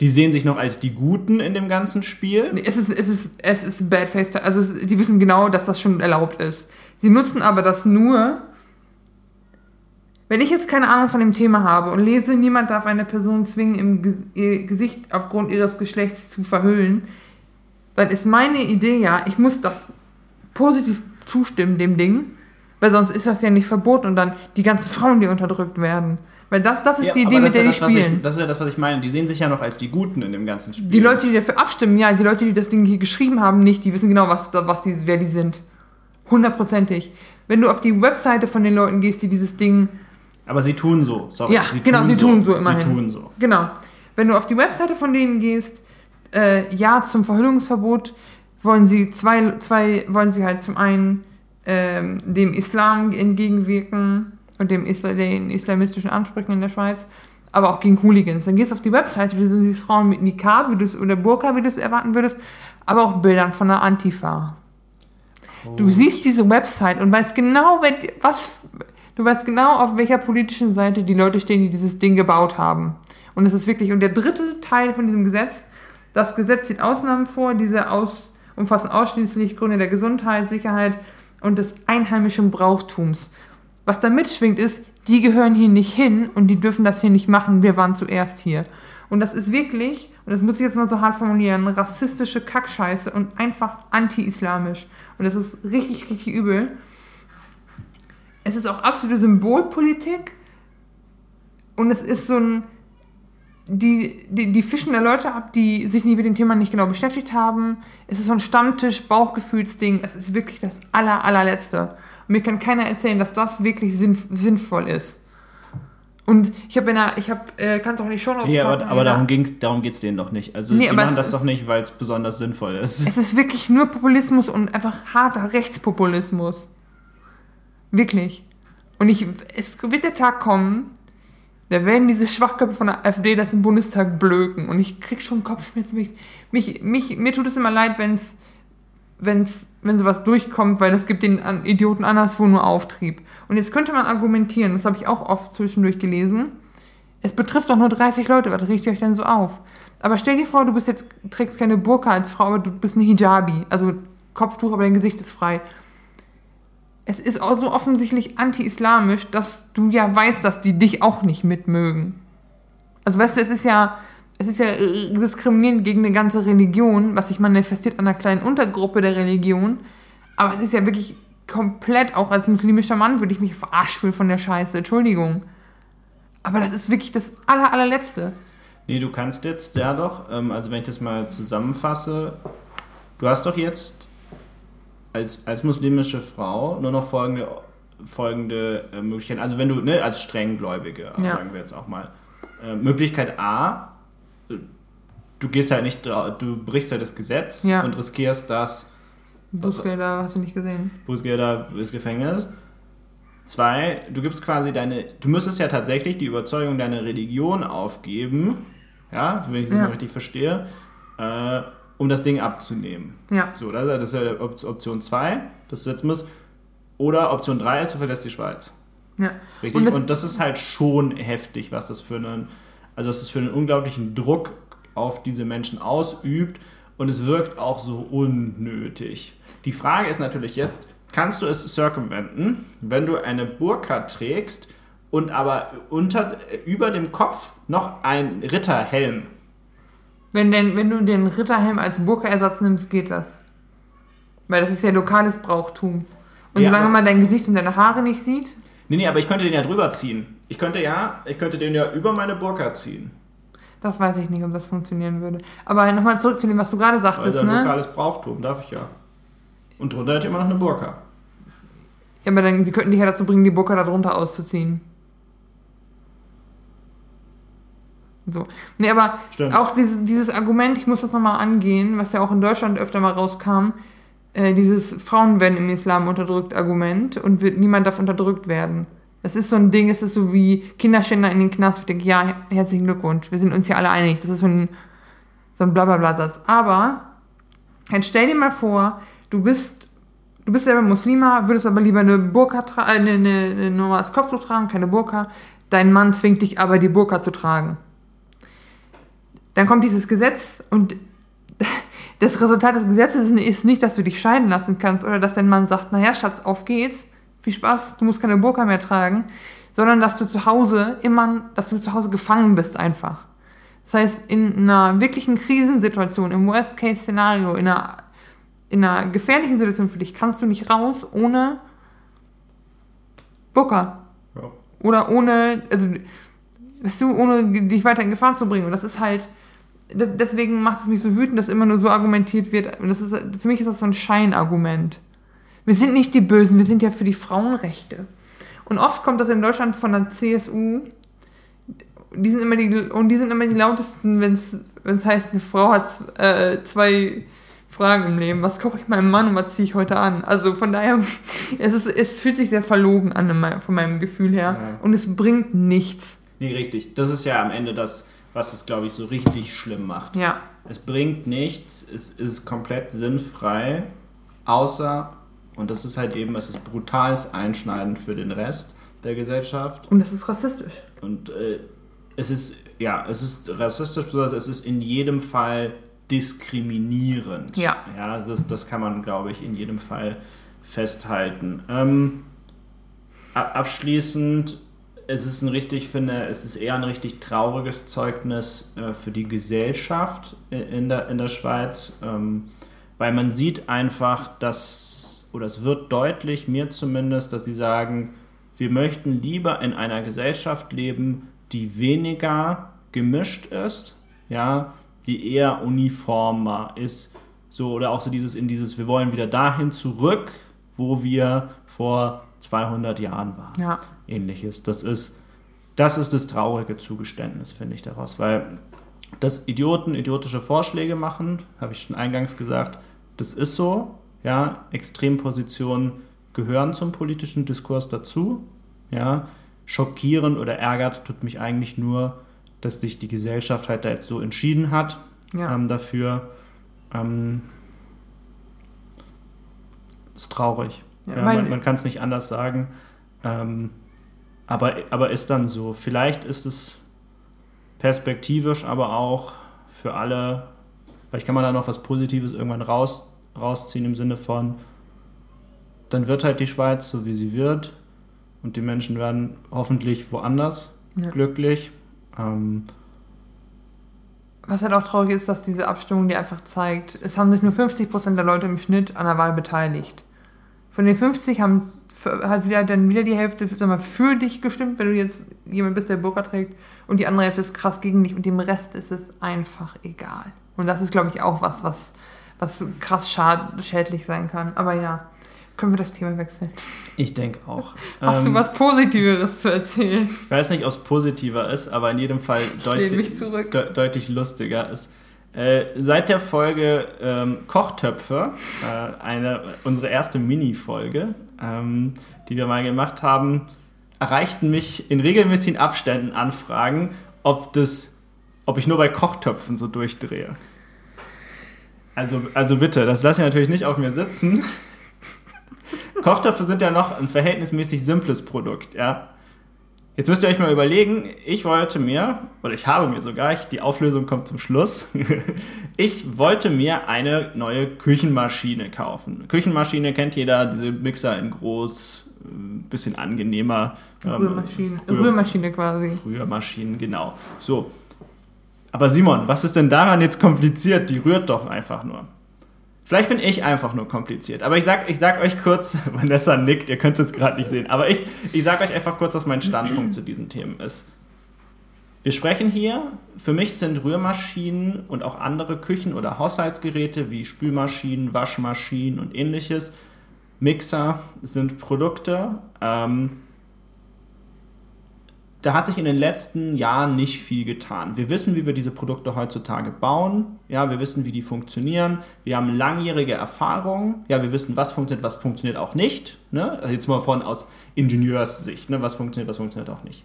die sehen sich noch als die Guten in dem ganzen Spiel? Es ist, es ist, es ist Bad Face. Also es, die wissen genau, dass das schon erlaubt ist. Sie nutzen aber das nur, wenn ich jetzt keine Ahnung von dem Thema habe und lese, niemand darf eine Person zwingen, ihr Gesicht aufgrund ihres Geschlechts zu verhüllen, dann ist meine Idee ja, ich muss das positiv zustimmen, dem Ding, weil sonst ist das ja nicht verboten und dann die ganzen Frauen, die unterdrückt werden. Weil das, das ist Ja, die Idee, das mit der die ja das, was spielen. Ich, das ist ja das, was ich meine. Die sehen sich ja noch als die Guten in dem ganzen Spiel. Die Leute, die dafür abstimmen, ja, die Leute, die das Ding hier geschrieben haben, nicht, die wissen genau, was, was die, wer die sind. Hundertprozentig. Wenn du auf die Webseite von den Leuten gehst, die dieses Ding. Aber sie tun so. Sorry, Ja, genau, sie tun so immerhin. Sie tun so. Genau. Wenn du auf die Webseite von denen gehst, äh, ja, zum Verhüllungsverbot wollen sie zwei, zwei, wollen sie halt zum einen ähm, dem Islam entgegenwirken und dem Isla den islamistischen Ansprüchen in der Schweiz, aber auch gegen Hooligans. Dann gehst du auf die Webseite, du siehst Frauen mit Nikab wie du's, oder Burka, wie du es erwarten würdest, aber auch Bildern von der Antifa. Du siehst diese Website und weißt genau, was, du weißt genau, auf welcher politischen Seite die Leute stehen, die dieses Ding gebaut haben. Und es ist wirklich, und der dritte Teil von diesem Gesetz, das Gesetz sieht Ausnahmen vor, diese aus, umfassen ausschließlich Gründe der Gesundheit, Sicherheit und des einheimischen Brauchtums. Was da mitschwingt ist, die gehören hier nicht hin und die dürfen das hier nicht machen, wir waren zuerst hier. Und das ist wirklich, und das muss ich jetzt mal so hart formulieren, rassistische Kackscheiße und einfach anti-islamisch. Und das ist richtig, richtig übel. Es ist auch absolute Symbolpolitik. Und es ist so ein, die, die, die fischen da Leute ab, die sich nie mit dem Thema nicht genau beschäftigt haben. Es ist so ein Stammtisch, Bauchgefühlsding. Es ist wirklich das aller, allerletzte. Und mir kann keiner erzählen, dass das wirklich sinn, sinnvoll ist. Und ich habe in der, ich habe, äh, kannst auch nicht schon Ja, aber, aber darum, ging's, darum geht es denen doch nicht. Also Nee, die machen das doch nicht, weil es besonders sinnvoll ist. Es ist wirklich nur Populismus und einfach harter Rechtspopulismus. Wirklich. Und ich, es wird der Tag kommen, da werden diese Schwachköpfe von der AfD das im Bundestag blöken. Und ich krieg schon Kopfschmerzen. Mich, mich, mich, mir tut es immer leid, wenn's, wenn's, wenn sowas durchkommt, weil das gibt den Idioten anderswo nur Auftrieb. Und jetzt könnte man argumentieren, das habe ich auch oft zwischendurch gelesen, es betrifft doch nur 30 Leute, was regt ihr euch denn so auf? Aber stell dir vor, du bist jetzt, trägst keine Burka als Frau, aber du bist eine Hijabi, also Kopftuch, aber dein Gesicht ist frei. Es ist auch so offensichtlich anti-islamisch, dass du ja weißt, dass die dich auch nicht mitmögen. Also weißt du, es ist ja, es ist ja diskriminierend gegen eine ganze Religion, was sich manifestiert an einer kleinen Untergruppe der Religion. Aber es ist ja wirklich komplett, auch als muslimischer Mann würde ich mich verarscht fühlen von der Scheiße, Entschuldigung. Aber das ist wirklich das aller, allerletzte. Nee, du kannst jetzt, ja doch, ähm, also wenn ich das mal zusammenfasse, du hast doch jetzt als, als muslimische Frau nur noch folgende, folgende äh, Möglichkeiten. Also wenn du, ne, als strenggläubige, Ja. sagen wir jetzt auch mal. Äh, Möglichkeit A, äh, du gehst halt nicht, du brichst halt das Gesetz Ja. und riskierst das Bußgelder hast du nicht gesehen. Bußgelder ins Gefängnis. Zwei, du gibst quasi deine, du müsstest ja tatsächlich die Überzeugung deiner Religion aufgeben, ja, wenn ich das Ja. mal richtig verstehe, äh, um das Ding abzunehmen. Ja. So, das ist ja Op- Option 2, dass du jetzt musst. Oder Option 3 ist, du verlässt die Schweiz. Ja. Richtig? Und Und das- das, ist halt schon heftig, was das für einen, also das ist für einen unglaublichen Druck auf diese Menschen ausübt und es wirkt auch so unnötig. Die Frage ist natürlich jetzt, kannst du es circumventen, wenn du eine Burka trägst und aber unter, über dem Kopf noch ein Ritterhelm? Wenn, denn, wenn du den Ritterhelm als Burka-Ersatz nimmst, geht das. Weil das ist ja lokales Brauchtum. Und Ja, solange man dein Gesicht und deine Haare nicht sieht, Nee, nee, aber ich könnte den ja drüber ziehen. Ich könnte ja, ich könnte den ja über meine Burka ziehen. das weiß ich nicht, ob das funktionieren würde. Aber nochmal zurück zu dem, was du gerade sagtest, ein ne? lokales Brauchtum, darf ich ja. Und drunter hätte ich immer noch eine Burka. Ja, aber dann, sie könnten dich ja dazu bringen, die Burka da drunter auszuziehen. So. Nee, aber Stimmt. auch dieses, dieses Argument, ich muss das nochmal angehen, was ja auch in Deutschland öfter mal rauskam, äh, dieses Frauen werden im Islam unterdrückt Argument und wird, niemand darf unterdrückt werden. Das ist so ein Ding, es ist so wie Kinderschänder in den Knast. Ich denke, ja, her- herzlichen Glückwunsch, wir sind uns hier alle einig. Das ist so ein, so ein Blablabla-Satz. Aber, jetzt stell dir mal vor, du bist Du bist selber Muslima, würdest aber lieber eine Burka tragen, äh, eine, eine, eine normales Kopftuch tragen, keine Burka. Dein Mann zwingt dich aber, die Burka zu tragen. Dann kommt dieses Gesetz und das Resultat des Gesetzes ist nicht, dass du dich scheiden lassen kannst oder dass dein Mann sagt, naja, Schatz, auf geht's, viel Spaß, du musst keine Burka mehr tragen, sondern dass du zu Hause immer, dass du zu Hause gefangen bist einfach. Das heißt, in einer wirklichen Krisensituation, im Worst-Case-Szenario, in einer in einer gefährlichen Situation für dich kannst du nicht raus ohne Burka. Ja. Oder ohne, also, weißt du, ohne dich weiter in Gefahr zu bringen. Und das ist halt, deswegen macht es mich so wütend, dass immer nur so argumentiert wird. Das ist, für mich ist das so ein Scheinargument. Wir sind nicht die Bösen, wir sind ja für die Frauenrechte. Und oft kommt das in Deutschland von der CSU. Die sind immer die, und die sind immer die lautesten, wenn es heißt, eine Frau hat äh, zwei Fragen im Leben. Was koche ich meinem Mann und was ziehe ich heute an? Also von daher, es, ist, es fühlt sich sehr verlogen an von meinem Gefühl her. Ja. Und es bringt nichts. Nee, richtig. Das ist ja am Ende das, was es, glaube ich, so richtig schlimm macht. Ja. Es bringt nichts, es ist komplett sinnfrei, außer, und das ist halt eben, es ist brutales Einschneiden für den Rest der Gesellschaft. Und es ist rassistisch. Und äh, es ist, ja, es ist rassistisch, besonders es ist in jedem Fall diskriminierend. Ja. Ja, das, das kann man, glaube ich, in jedem Fall festhalten. Ähm, abschließend, es ist ein richtig, ich finde, es ist eher ein richtig trauriges Zeugnis äh, für die Gesellschaft i- in der, in der Schweiz, ähm, weil man sieht einfach, dass, oder es wird deutlich, mir zumindest, dass sie sagen, wir möchten lieber in einer Gesellschaft leben, die weniger gemischt ist, ja, die eher uniformer ist, so oder auch so dieses in dieses, wir wollen wieder dahin zurück, wo wir vor 200 Jahren waren Ja. ähnliches. Das ist, das ist das traurige Zugeständnis, finde ich daraus, weil dass Idioten idiotische Vorschläge machen, habe ich schon eingangs gesagt, das ist so, ja, Extrempositionen gehören zum politischen Diskurs dazu, ja, schockierend oder ärgert tut mich eigentlich nur, dass sich die Gesellschaft halt da jetzt so entschieden hat Ja. ähm, dafür. Ähm, ist traurig. Ja, man man kann es nicht anders sagen. Ähm, aber, aber ist dann so. Vielleicht ist es perspektivisch, aber auch für alle, vielleicht kann man da noch was Positives irgendwann raus, rausziehen im Sinne von, dann wird halt die Schweiz so, wie sie wird und die Menschen werden hoffentlich woanders Ja. glücklich. Ähm, Was halt auch traurig ist, dass diese Abstimmung dir einfach zeigt, es haben sich nur 50% der Leute im Schnitt an der Wahl beteiligt. Von den 50 haben halt wieder, dann wieder die Hälfte sag mal, für dich gestimmt, wenn du jetzt jemand bist, der Burka trägt, und die andere Hälfte ist krass gegen dich und dem Rest ist es einfach egal. Und das ist, glaube ich, auch was, was, was krass schad schädlich sein kann. Aber ja, können wir das Thema wechseln. ich denke auch. Hast du Ähm, was Positiveres zu erzählen? Ich weiß nicht, ob es positiver ist, aber in jedem Fall deutlich, de deutlich lustiger ist. Äh, seit der Folge ähm, Kochtöpfe, äh, eine, unsere erste Mini-Folge, ähm, die wir mal gemacht haben, erreichten mich in regelmäßigen Abständen Anfragen, ob, das, ob ich nur bei Kochtöpfen so durchdrehe. Also, also bitte, das lasse ich natürlich nicht auf mir sitzen. Kochtöpfe sind ja noch ein verhältnismäßig simples Produkt, ja. Jetzt müsst ihr euch mal überlegen, ich wollte mir, oder ich habe mir sogar, ich, die Auflösung kommt zum Schluss, ich wollte mir eine neue Küchenmaschine kaufen. Küchenmaschine kennt jeder, diese Mixer in groß, ein bisschen angenehmer. ähm, Rührmaschine, Rühr- Rührmaschine quasi. Rührmaschinen, genau. So. Aber Simon, was ist denn daran jetzt kompliziert? Die rührt doch einfach nur. Vielleicht bin ich einfach nur kompliziert. Aber ich sag, ich sag euch kurz, Vanessa nickt, ihr könnt es jetzt gerade nicht sehen, aber ich, ich sag euch einfach kurz, was mein Standpunkt zu diesen Themen ist. Wir sprechen hier, für mich sind Rührmaschinen und auch andere Küchen- oder Haushaltsgeräte wie Spülmaschinen, Waschmaschinen und ähnliches, Mixer sind Produkte, ähm, da hat sich in den letzten Jahren nicht viel getan. Wir wissen, wie wir diese Produkte heutzutage bauen. Ja, wir wissen, wie die funktionieren. Wir haben langjährige Erfahrung. Ja, wir wissen, was funktioniert, was funktioniert auch nicht. Ne? Also jetzt mal von aus Ingenieurssicht, ne? was funktioniert, was funktioniert auch nicht.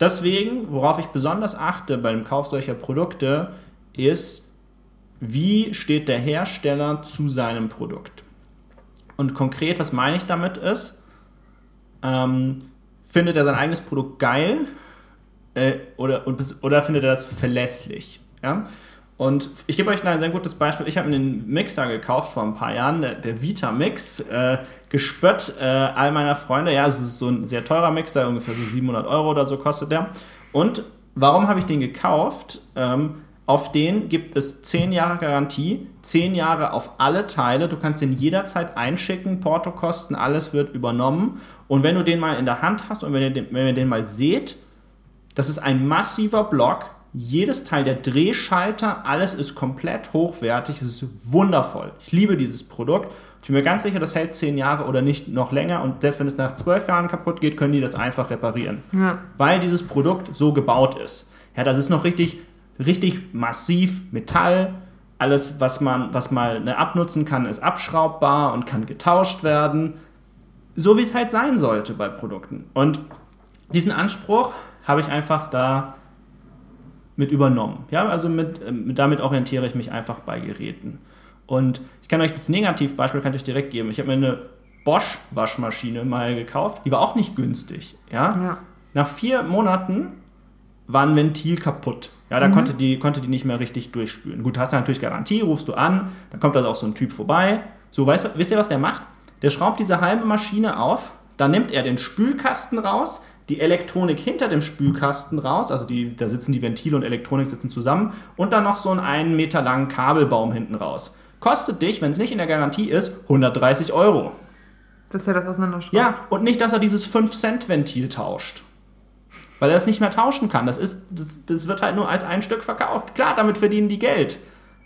Deswegen, worauf ich besonders achte beim Kauf solcher Produkte, ist, wie steht der Hersteller zu seinem Produkt. Und konkret, was meine ich damit ist, ähm, findet er sein eigenes Produkt geil äh, oder, oder findet er das verlässlich? Ja? Und ich gebe euch ein sehr gutes Beispiel. Ich habe mir einen Mixer gekauft vor ein paar Jahren, der, der Vita Mix, äh, gespött äh, all meiner Freunde. Ja, es ist so ein sehr teurer Mixer, ungefähr so 700 Euro oder so kostet der. Und warum habe ich den gekauft? Ähm, auf den gibt es 10 Jahre Garantie, 10 Jahre auf alle Teile. Du kannst den jederzeit einschicken, Portokosten, alles wird übernommen. Und wenn du den mal in der Hand hast und wenn ihr den, wenn ihr den mal seht, das ist ein massiver Block. Jedes Teil, der Drehschalter, alles ist komplett hochwertig. Es ist wundervoll. Ich liebe dieses Produkt. Ich bin mir ganz sicher, das hält 10 Jahre oder nicht noch länger. Und selbst wenn es nach 12 Jahren kaputt geht, können die das einfach reparieren. Ja. Weil dieses Produkt so gebaut ist. Ja, das ist noch richtig richtig massiv Metall. Alles, was man, was mal ne, abnutzen kann, ist abschraubbar und kann getauscht werden. So wie es halt sein sollte bei Produkten. Und diesen Anspruch habe ich einfach da mit übernommen. Ja, also mit, mit, damit orientiere ich mich einfach bei Geräten. Und ich kann euch das Negativbeispiel kann ich direkt geben. Ich habe mir eine Bosch Waschmaschine mal gekauft. Die war auch nicht günstig. Ja? ja. Nach vier Monaten war ein Ventil kaputt. Ja, da mhm. konnte, die, konnte die nicht mehr richtig durchspülen. Gut, hast du natürlich Garantie, rufst du an, dann kommt da auch so ein Typ vorbei. So, weißt, wisst ihr, was der macht? Der schraubt diese halbe Maschine auf, dann nimmt er den Spülkasten raus, die Elektronik hinter dem Spülkasten raus, also die, da sitzen die Ventile und Elektronik sitzen zusammen, und dann noch so einen einen Meter langen Kabelbaum hinten raus. Kostet dich, wenn es nicht in der Garantie ist, 130 Euro. Dass er das auseinanderschraubt. Ja, und nicht, dass er dieses 5-Cent-Ventil tauscht weil er es nicht mehr tauschen kann. Das, ist, das, das wird halt nur als ein Stück verkauft. Klar, damit verdienen die Geld.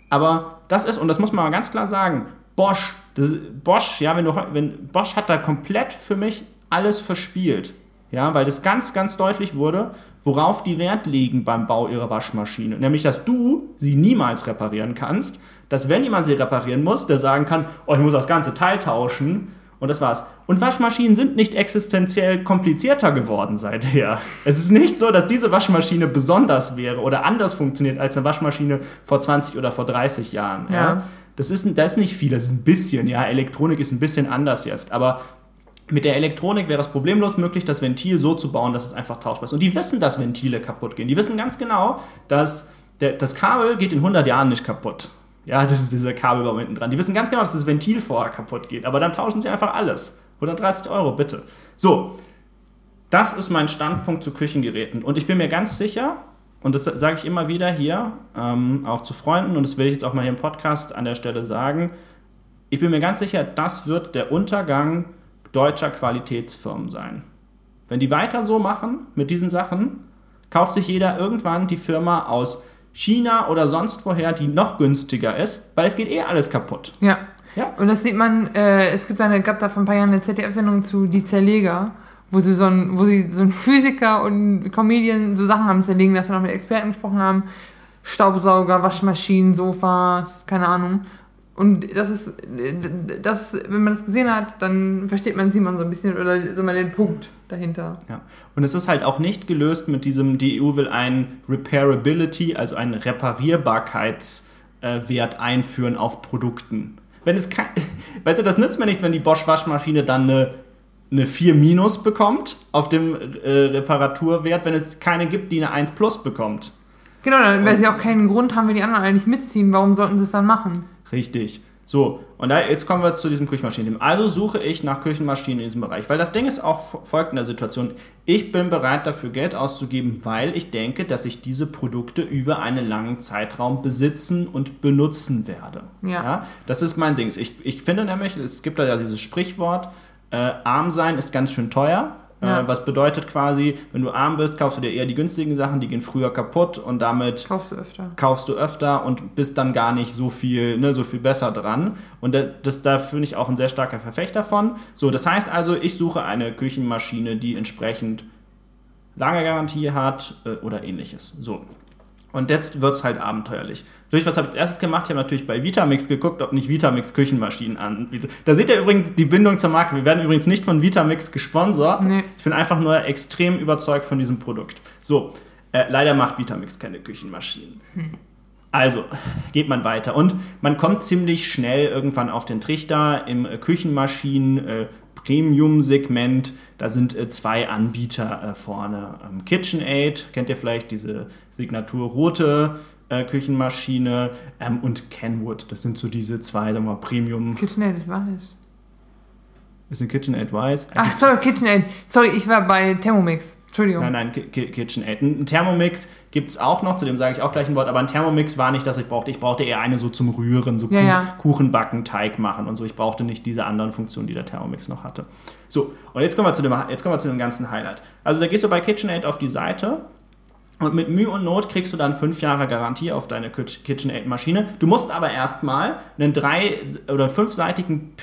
Aber das ist, und das muss man mal ganz klar sagen, Bosch, das, Bosch, ja, wenn du, wenn, Bosch hat da komplett für mich alles verspielt. Ja, weil das ganz, ganz deutlich wurde, worauf die Wert legen beim Bau ihrer Waschmaschine. Nämlich, dass du sie niemals reparieren kannst, dass wenn jemand sie reparieren muss, der sagen kann, oh, ich muss das ganze Teil tauschen, und das war's. Und Waschmaschinen sind nicht existenziell komplizierter geworden seither. Es ist nicht so, dass diese Waschmaschine besonders wäre oder anders funktioniert als eine Waschmaschine vor 20 oder vor 30 Jahren. Ja. ja. Das, ist, das ist nicht viel, das ist ein bisschen. Ja, Elektronik ist ein bisschen anders jetzt. Aber mit der Elektronik wäre es problemlos möglich, das Ventil so zu bauen, dass es einfach tauschbar ist. Und die wissen, dass Ventile kaputt gehen. Die wissen ganz genau, dass der, das Kabel geht in 100 Jahren nicht kaputt. Ja, das ist dieser Kabelbaum hinten dran. Die wissen ganz genau, dass das Ventil vorher kaputt geht, aber dann tauschen sie einfach alles. 130 Euro, bitte. So, das ist mein Standpunkt zu Küchengeräten. Und ich bin mir ganz sicher, und das sage ich immer wieder hier, ähm, auch zu Freunden, und das will ich jetzt auch mal hier im Podcast an der Stelle sagen, ich bin mir ganz sicher, das wird der Untergang deutscher Qualitätsfirmen sein. Wenn die weiter so machen mit diesen Sachen, kauft sich jeder irgendwann die Firma aus China oder sonst woher, die noch günstiger ist, weil es geht eh alles kaputt. Ja. ja? Und das sieht man, äh, es gibt eine, gab da vor ein paar Jahren eine ZDF-Sendung zu Die Zerleger, wo sie so ein, wo sie so ein Physiker und Comedian so Sachen haben zerlegen lassen, auch mit Experten gesprochen haben. Staubsauger, Waschmaschinen, Sofas, keine Ahnung. Und das ist, das, wenn man das gesehen hat, dann versteht man Simon so ein bisschen oder so mal den Punkt dahinter. Ja. Und es ist halt auch nicht gelöst mit diesem, die EU will ein Repairability, also einen Reparierbarkeitswert einführen auf Produkten. Wenn es kein, weißt du, das nützt mir nicht, wenn die Bosch Waschmaschine dann eine, eine 4 minus bekommt auf dem äh, Reparaturwert, wenn es keine gibt, die eine 1 plus bekommt. Genau, dann, weil sie auch keinen Grund haben, wenn die anderen eigentlich mitziehen, warum sollten sie es dann machen? Richtig. So, und da, jetzt kommen wir zu diesem Küchenmaschinen. Also suche ich nach Küchenmaschinen in diesem Bereich. Weil das Ding ist auch folgende Situation. Ich bin bereit dafür Geld auszugeben, weil ich denke, dass ich diese Produkte über einen langen Zeitraum besitzen und benutzen werde. Ja. das ist mein Ding. Ich, ich finde nämlich, es gibt da ja dieses Sprichwort, äh, arm sein ist ganz schön teuer. Ja. Äh, was bedeutet quasi, wenn du arm bist, kaufst du dir eher die günstigen Sachen, die gehen früher kaputt und damit Kaufst du öfter. kaufst du öfter und bist dann gar nicht so viel, ne, so viel besser dran. Und da- das, da finde ich auch ein sehr starker Verfechter von. So, das heißt also, ich suche eine Küchenmaschine, die entsprechend lange Garantie hat äh, oder ähnliches. So. Und jetzt wird es halt abenteuerlich. Durch was habe ich als erstes gemacht? Ich habe natürlich bei Vitamix geguckt, ob nicht Vitamix Küchenmaschinen anbietet. Da seht ihr übrigens die Bindung zur Marke. Wir werden übrigens nicht von Vitamix gesponsert. Nee. Ich bin einfach nur extrem überzeugt von diesem Produkt. So, äh, leider macht Vitamix keine Küchenmaschinen. Also, geht man weiter. Und man kommt ziemlich schnell irgendwann auf den Trichter im äh, Küchenmaschinen. Premium-Segment, da sind äh, zwei Anbieter äh, vorne. Ähm, KitchenAid, kennt ihr vielleicht diese Signatur rote äh, Küchenmaschine ähm, und Kenwood, das sind so diese zwei, sagen wir mal, Premium. KitchenAid ist weiß. Ist ein KitchenAid weiß? Ach, sorry, KitchenAid. Sorry, ich war bei Thermomix. Entschuldigung. Nein, nein, Ki- Ki- KitchenAid. Ein Thermomix gibt es auch noch, zu dem sage ich auch gleich ein Wort, aber ein Thermomix war nicht das, was ich brauchte. Ich brauchte eher eine so zum Rühren, so Ja, Kuch- ja. Kuchen backen, Teig machen und so. Ich brauchte nicht diese anderen Funktionen, die der Thermomix noch hatte. So, und jetzt kommen wir zu dem, jetzt kommen wir zu dem ganzen Highlight. Also da gehst du bei KitchenAid auf die Seite und mit Mühe und Not kriegst du dann fünf Jahre Garantie auf deine Kitch- KitchenAid-Maschine. Du musst aber erstmal ein drei- oder fünfseitigen,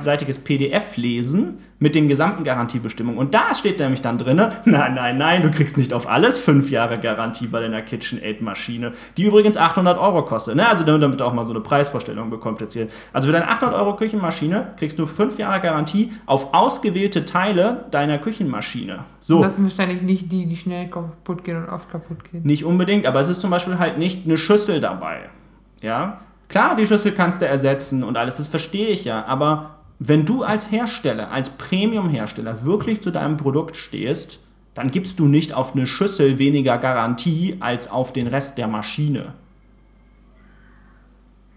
seitiges PDF lesen mit den gesamten Garantiebestimmungen. Und da steht nämlich dann drin, nein, nein, nein, du kriegst nicht auf alles fünf Jahre Garantie bei deiner KitchenAid-Maschine, die übrigens 800 Euro kostet. Ne? Also damit du auch mal so eine Preisvorstellung bekommt jetzt hier. Also für deine 800 Euro Küchenmaschine kriegst du fünf Jahre Garantie auf ausgewählte Teile deiner Küchenmaschine. So. Und das sind wahrscheinlich nicht die, die schnell kaputt gehen und oft kaputt gehen. Nicht unbedingt, aber es ist zum Beispiel halt nicht eine Schüssel dabei. Ja, klar, die Schüssel kannst du ersetzen und alles, das verstehe ich ja, aber wenn du als Hersteller, als Premium-Hersteller wirklich zu deinem Produkt stehst, dann gibst du nicht auf eine Schüssel weniger Garantie als auf den Rest der Maschine.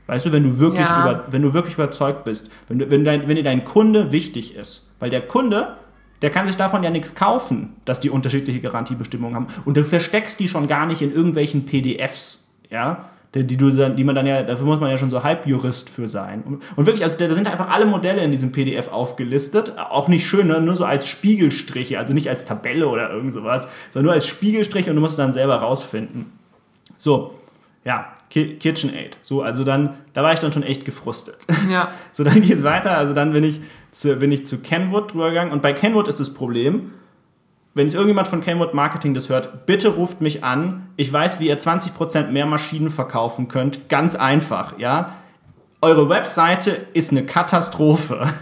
Weißt du, wenn du wirklich, Ja. über, wenn du wirklich überzeugt bist, wenn, du, wenn, dein, wenn dir dein Kunde wichtig ist, weil der Kunde, der kann sich davon ja nichts kaufen, dass die unterschiedliche Garantiebestimmungen haben. Und du versteckst die schon gar nicht in irgendwelchen PDFs, ja, die, die, du dann, die man dann ja, dafür muss man ja schon so Halbjurist für sein. Und, und wirklich, also da sind einfach alle Modelle in diesem PDF aufgelistet, auch nicht schön, ne? nur so als Spiegelstriche, also nicht als Tabelle oder irgend sowas, sondern nur als Spiegelstriche und du musst es dann selber rausfinden. So, ja, Ki KitchenAid. So, also dann, da war ich dann schon echt gefrustet. Ja. So, dann geht's weiter. Also dann bin ich zu, bin ich zu Kenwood drüber gegangen. Und bei Kenwood ist das Problem, wenn jetzt irgendjemand von Kenwood Marketing das hört, bitte ruft mich an. Ich weiß, wie ihr 20% mehr Maschinen verkaufen könnt. Ganz einfach, ja. Eure Webseite ist eine Katastrophe.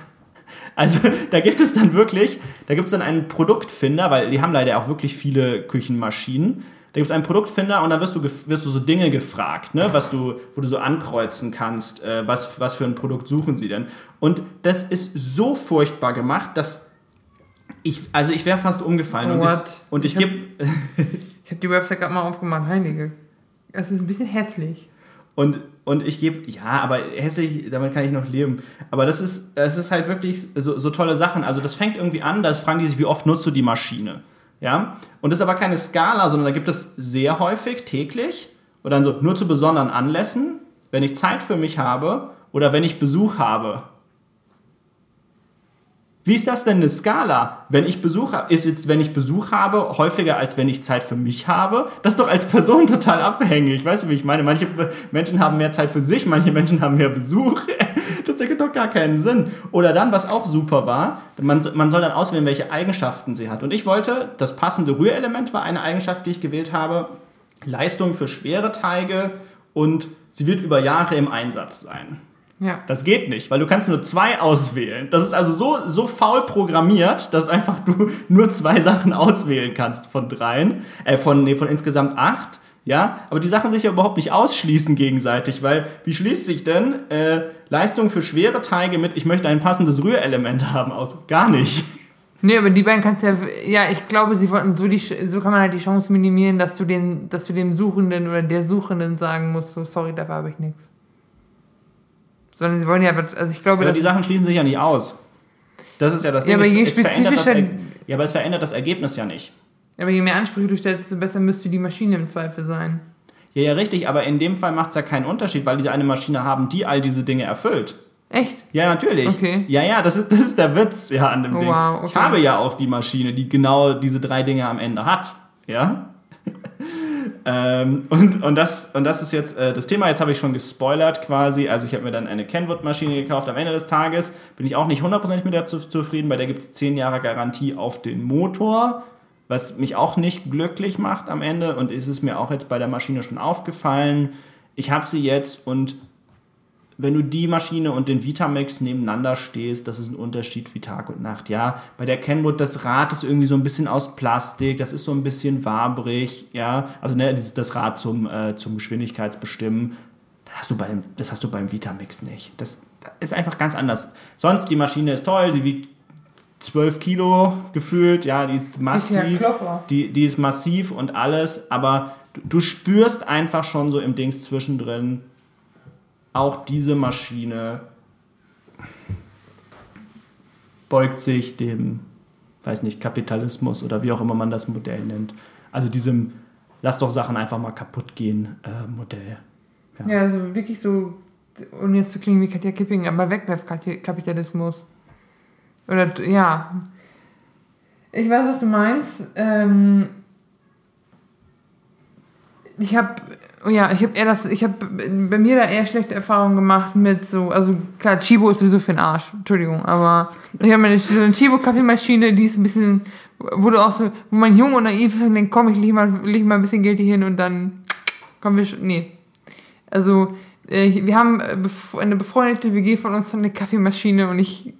Also da gibt es dann wirklich, da gibt es dann einen Produktfinder, weil die haben leider auch wirklich viele Küchenmaschinen. Da gibt es einen Produktfinder und dann wirst du, wirst du so Dinge gefragt, ne? was du, wo du so ankreuzen kannst, äh, was, was für ein Produkt suchen sie denn. Und das ist so furchtbar gemacht, dass ich, also ich wäre fast umgefallen. und What? ich, und ich Ich hab- gebe Ich habe die Website gerade mal aufgemacht. Heilige. Es ist ein bisschen hässlich. Und, und ich gebe, ja, aber hässlich, damit kann ich noch leben. Aber das ist, das ist halt wirklich so, so tolle Sachen. Also das fängt irgendwie an, da fragen die sich, wie oft nutzt du die Maschine? Ja? Und das ist aber keine Skala, sondern da gibt es sehr häufig, täglich, oder dann so, nur zu besonderen Anlässen, wenn ich Zeit für mich habe oder wenn ich Besuch habe. Wie ist das denn eine Skala? Wenn ich Besuch habe, ist jetzt, wenn ich Besuch habe, häufiger als wenn ich Zeit für mich habe? Das ist doch als Person total abhängig. Weißt du, wie ich meine? Manche Menschen haben mehr Zeit für sich, manche Menschen haben mehr Besuch. Das ergibt doch gar keinen Sinn. Oder dann, was auch super war, man, man soll dann auswählen, welche Eigenschaften sie hat. Und ich wollte, das passende Rührelement war eine Eigenschaft, die ich gewählt habe. Leistung für schwere Teige und sie wird über Jahre im Einsatz sein. Ja. Das geht nicht, weil du kannst nur zwei auswählen. Das ist also so, so faul programmiert, dass einfach du nur zwei Sachen auswählen kannst von dreien, äh, von, nee, von insgesamt acht. Ja, aber die Sachen sich ja überhaupt nicht ausschließen gegenseitig, weil wie schließt sich denn äh, Leistung für schwere Teige mit, ich möchte ein passendes Rührelement haben aus? Gar nicht. Nee, aber die beiden kannst ja, ja, ich glaube, sie wollten so die, so kann man halt die Chance minimieren, dass du den, dass du dem Suchenden oder der Suchenden sagen musst, so, sorry, dafür habe ich nichts. Sondern sie wollen ja, also ich glaube, Aber die Sachen schließen sich ja nicht aus. Das ist ja das Ding. Ja, aber je es, es verändert das, spezifischer- Er- ja, aber es verändert das Ergebnis ja nicht. aber je mehr Ansprüche du stellst, desto besser müsste die Maschine im Zweifel sein. Ja, ja, richtig, aber in dem Fall macht es ja keinen Unterschied, weil diese eine Maschine haben, die all diese Dinge erfüllt. Echt? Ja, natürlich. Okay. Ja, ja, das ist, das ist der Witz ja an dem Oh, Ding. wow, Ich okay. habe ja auch die Maschine, die genau diese drei Dinge am Ende hat. Ja. ähm, und, und, das, und das ist jetzt äh, das Thema. Jetzt habe ich schon gespoilert quasi. Also, ich habe mir dann eine Kenwood-Maschine gekauft. Am Ende des Tages bin ich auch nicht hundertprozentig mit der zu, zufrieden. Bei der gibt es 10 Jahre Garantie auf den Motor, was mich auch nicht glücklich macht am Ende. Und ist es mir auch jetzt bei der Maschine schon aufgefallen. Ich habe sie jetzt und wenn du die Maschine und den Vitamix nebeneinander stehst, das ist ein Unterschied wie Tag und Nacht. Ja, bei der Kenwood, das Rad ist irgendwie so ein bisschen aus Plastik, das ist so ein bisschen wabrig, ja. Also ne, das, das Rad zum, äh, zum Geschwindigkeitsbestimmen, das hast du bei dem, das hast du beim Vitamix nicht. Das, das ist einfach ganz anders. Sonst, die Maschine ist toll, sie wiegt 12 Kilo gefühlt, ja, die ist massiv. Die, die ist massiv und alles, aber du, du spürst einfach schon so im Dings zwischendrin, auch diese Maschine beugt sich dem, weiß nicht, Kapitalismus oder wie auch immer man das Modell nennt. Also diesem Lass doch Sachen einfach mal kaputt gehen äh, Modell. Ja, also wirklich so, um jetzt zu klingen wie Katja Kipping, aber Wegwerfkapitalismus. Oder, ja. Ich weiß, was du meinst. Ähm, ich habe, ja, ich habe eher das, ich habe bei mir da eher schlechte Erfahrungen gemacht mit so, also klar, Chibo ist sowieso für den Arsch, Entschuldigung, aber ich habe eine, so eine Chibo-Kaffeemaschine, die ist ein bisschen, wo du auch so, wo man jung und naiv ist und denkt, komm, ich leg mal, leg mal ein bisschen Geld hier hin und dann kommen wir schon, nee. Also, äh, wir haben äh, eine befreundete WG von uns eine Kaffeemaschine und ich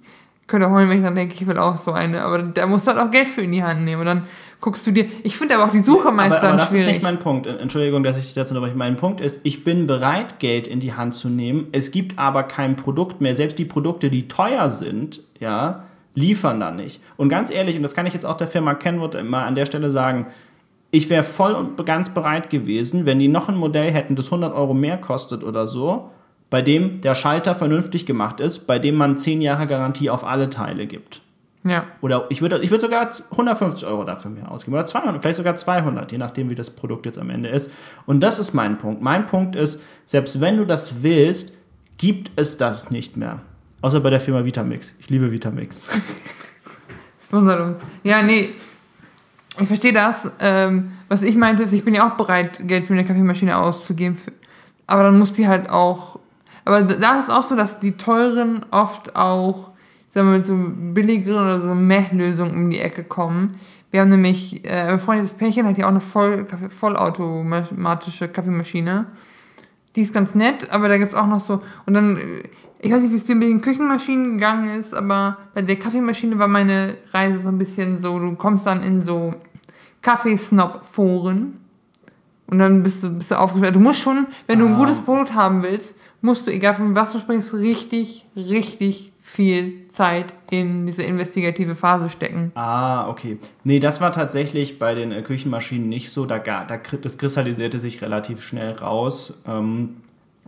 könnte heulen, wenn ich dann denke, ich will auch so eine. Aber da musst du halt auch Geld für in die Hand nehmen. Und dann guckst du dir. Ich finde aber auch die Suche meist aber, aber das schwierig. ist nicht mein Punkt. Entschuldigung, dass ich dich dazu unterbreche. Mein Punkt ist, ich bin bereit, Geld in die Hand zu nehmen. Es gibt aber kein Produkt mehr. Selbst die Produkte, die teuer sind, ja, liefern da nicht. Und ganz ehrlich, und das kann ich jetzt auch der Firma Kenwood mal an der Stelle sagen, ich wäre voll und ganz bereit gewesen, wenn die noch ein Modell hätten, das 100 Euro mehr kostet oder so, bei dem der Schalter vernünftig gemacht ist, bei dem man 10 Jahre Garantie auf alle Teile gibt. Ja. Oder ich würde ich würd sogar 150 Euro dafür mehr ausgeben. Oder 200, vielleicht sogar 200, je nachdem, wie das Produkt jetzt am Ende ist. Und das ist mein Punkt. Mein Punkt ist, selbst wenn du das willst, gibt es das nicht mehr. Außer bei der Firma Vitamix. Ich liebe Vitamix. Sponsert uns. Ja, nee. Ich verstehe das. Ähm, was ich meinte, ist, ich bin ja auch bereit, Geld für eine Kaffeemaschine auszugeben. Aber dann muss die halt auch. Aber da ist auch so, dass die teuren oft auch, sagen wir, mit so billigeren oder so Meh-Lösungen um die Ecke kommen. Wir haben nämlich, äh, ein befreundetes Pärchen hat ja auch eine voll, vollautomatische Kaffeemaschine. Die ist ganz nett, aber da gibt's auch noch so. Und dann, äh, ich weiß nicht, wie es dir mit den Küchenmaschinen gegangen ist, aber bei der Kaffeemaschine war meine Reise so ein bisschen so, du kommst dann in so Kaffeesnob-Foren und dann bist du, bist du aufgeschlossen. Du musst schon, wenn du ein Ah. gutes Produkt haben willst, musst du, egal von was du sprichst, richtig, richtig viel Zeit in diese investigative Phase stecken. Ah, okay. Nee, das war tatsächlich bei den äh, Küchenmaschinen nicht so. Da, da, das kristallisierte sich relativ schnell raus, ähm,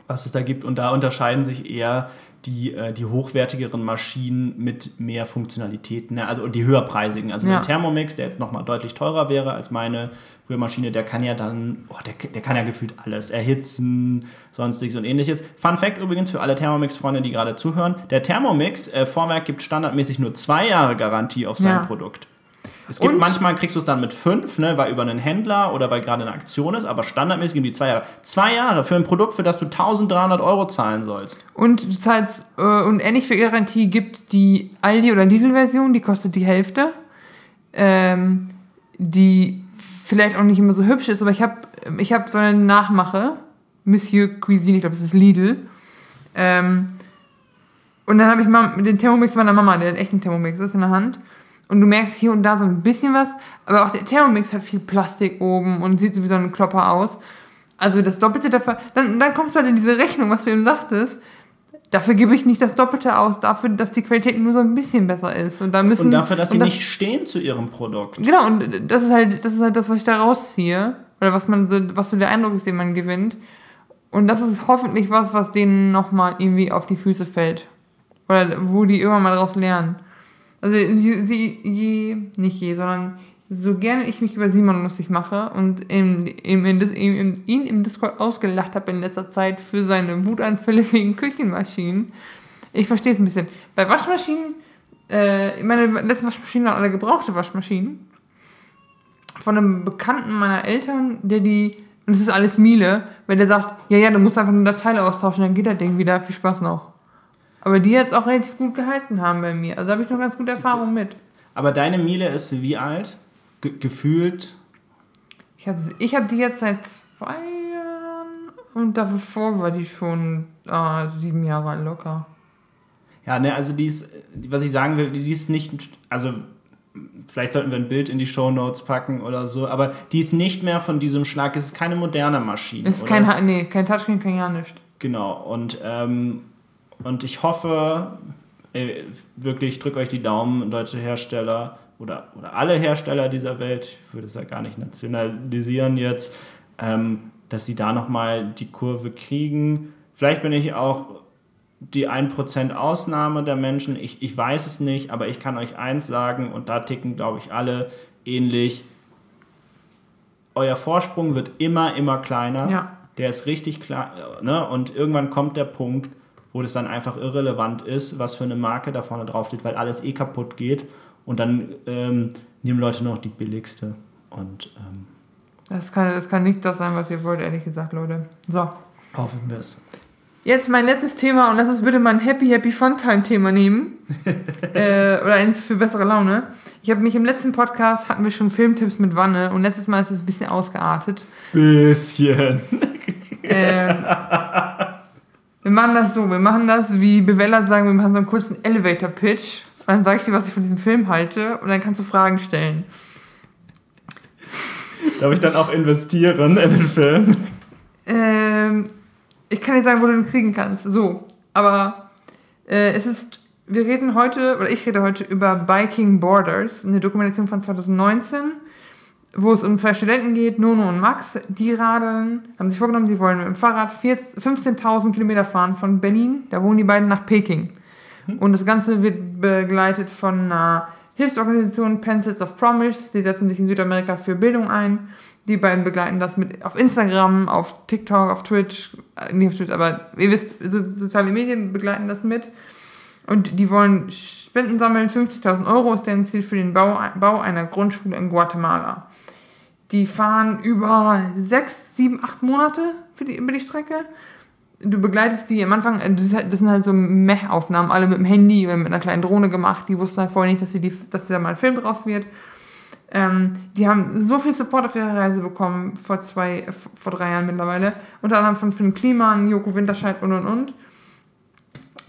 was es da gibt. Und da unterscheiden sich eher die, äh, die hochwertigeren Maschinen mit mehr Funktionalitäten, ne? also die höherpreisigen. Also Ja. der Thermomix, der jetzt nochmal deutlich teurer wäre als meine Rührmaschine, der kann ja dann, oh, der, der kann ja gefühlt alles erhitzen, sonstiges und ähnliches. Fun Fact übrigens für alle Thermomix-Freunde, die gerade zuhören, der Thermomix äh, Vorwerk gibt standardmäßig nur zwei Jahre Garantie auf sein Ja. Produkt. Es gibt Und- manchmal kriegst du es dann mit fünf, ne, weil über einen Händler oder weil gerade eine Aktion ist, aber standardmäßig geben die zwei Jahre. Zwei Jahre für ein Produkt, für das du 1300 Euro zahlen sollst. Und du zahlst, äh, und ähnlich für Garantie gibt die Aldi- oder Lidl-Version, die kostet die Hälfte. Ähm, die vielleicht auch nicht immer so hübsch ist, aber ich habe ich hab so eine Nachmache, Monsieur Cuisine, ich glaube, das ist Lidl. Ähm, und dann habe ich mal den Thermomix meiner Mama, der hat echt einen Thermomix, das ist in der Hand. Und du merkst hier und da so ein bisschen was, aber auch der Thermomix hat viel Plastik oben und sieht so wie so ein Klopper aus. Also das Doppelte dafür, dann, dann kommst du halt in diese Rechnung, was du eben sagtest. Dafür gebe ich nicht das Doppelte aus, dafür, dass die Qualität nur so ein bisschen besser ist. Und da müssen. Und dafür, dass sie das- nicht stehen zu ihrem Produkt. Genau, und das ist halt, das ist halt das, was ich da rausziehe. Oder was man so, was so der Eindruck ist, den man gewinnt. Und das ist hoffentlich was, was denen nochmal irgendwie auf die Füße fällt. Oder wo die irgendwann mal daraus lernen. Also sie, sie je, nicht je, sondern so gerne ich mich über Simon lustig mache und ihm, ihm, in, ihn im Discord ausgelacht habe in letzter Zeit für seine Wutanfälle wegen Küchenmaschinen. Ich verstehe es ein bisschen. Bei Waschmaschinen, äh, meine letzten Waschmaschinen waren alle gebrauchte Waschmaschinen. Von einem Bekannten meiner Eltern, der die, und es ist alles Miele, wenn der sagt, ja, ja, du musst einfach nur Teile austauschen, dann geht das Ding wieder, viel Spaß noch. Aber die jetzt auch relativ gut gehalten haben bei mir. Also habe ich noch ganz gute Erfahrungen mit. Aber deine Miele ist wie alt? Ge gefühlt? Ich habe ich hab die jetzt seit zwei Jahren und davor war die schon äh, sieben Jahre locker. Ja, ne, also die ist, was ich sagen will, die ist nicht, also vielleicht sollten wir ein Bild in die Show Notes packen oder so, aber die ist nicht mehr von diesem Schlag, es ist keine moderne Maschine. Es ist kein, nee, kein Touchscreen, kein gar nicht. Genau, und, ähm, und ich hoffe, ey, wirklich, drückt euch die Daumen, deutsche Hersteller oder, oder alle Hersteller dieser Welt, ich würde es ja gar nicht nationalisieren jetzt, ähm, dass sie da nochmal die Kurve kriegen. Vielleicht bin ich auch die 1% Ausnahme der Menschen, ich, ich weiß es nicht, aber ich kann euch eins sagen, und da ticken, glaube ich, alle ähnlich. Euer Vorsprung wird immer, immer kleiner. Ja. Der ist richtig klar. Ne? Und irgendwann kommt der Punkt, wo das dann einfach irrelevant ist, was für eine Marke da vorne drauf steht, weil alles eh kaputt geht. Und dann ähm, nehmen Leute noch die billigste. Und ähm, Das kann, das kann nicht das sein, was ihr wollt, ehrlich gesagt, Leute. So. hoffen wir es. Jetzt mein letztes Thema und das ist bitte mein Happy Happy Funtime Thema nehmen. äh, oder eins für bessere Laune. Ich habe mich im letzten Podcast hatten wir schon Filmtipps mit Wanne und letztes Mal ist es ein bisschen ausgeartet. Bisschen. Ähm, wir machen das so, wir machen das, wie Beweller sagen, wir machen so einen kurzen Elevator Pitch. Und dann sage ich dir, was ich von diesem Film halte und dann kannst du Fragen stellen. Darf ich dann auch investieren in den Film? Ähm, ich kann nicht sagen, wo du den kriegen kannst. So. Aber äh, es ist, wir reden heute, oder ich rede heute über Biking Borders, eine Dokumentation von 2019, wo es um zwei Studenten geht, Nono und Max. Die radeln, haben sich vorgenommen, sie wollen mit dem Fahrrad 14 15.000 Kilometer fahren von Berlin, da wohnen die beiden, nach Peking. Und das Ganze wird begleitet von einer Hilfsorganisation Pencils of Promise. Die setzen sich in Südamerika für Bildung ein. Die beiden begleiten das mit auf Instagram, auf TikTok, auf Twitch, äh, nicht auf Twitch, aber ihr wisst, so, soziale Medien begleiten das mit. Und die wollen Spenden sammeln. 50.000 Euro ist deren Ziel für den Bau, Bau einer Grundschule in Guatemala. Die fahren über sechs, sieben, acht Monate für die, über die Strecke. Du begleitest die am Anfang, äh, halt- das sind halt so Meh-Aufnahmen, alle mit dem Handy oder mit einer kleinen Drohne gemacht. Die wussten halt vorher nicht, dass, sie die, dass da mal ein Film draus wird. Ähm, die haben so viel Support auf ihrer Reise bekommen vor zwei, äh, vor drei Jahren mittlerweile. Unter anderem von Finn Kliman, Joko Winterscheid und und und.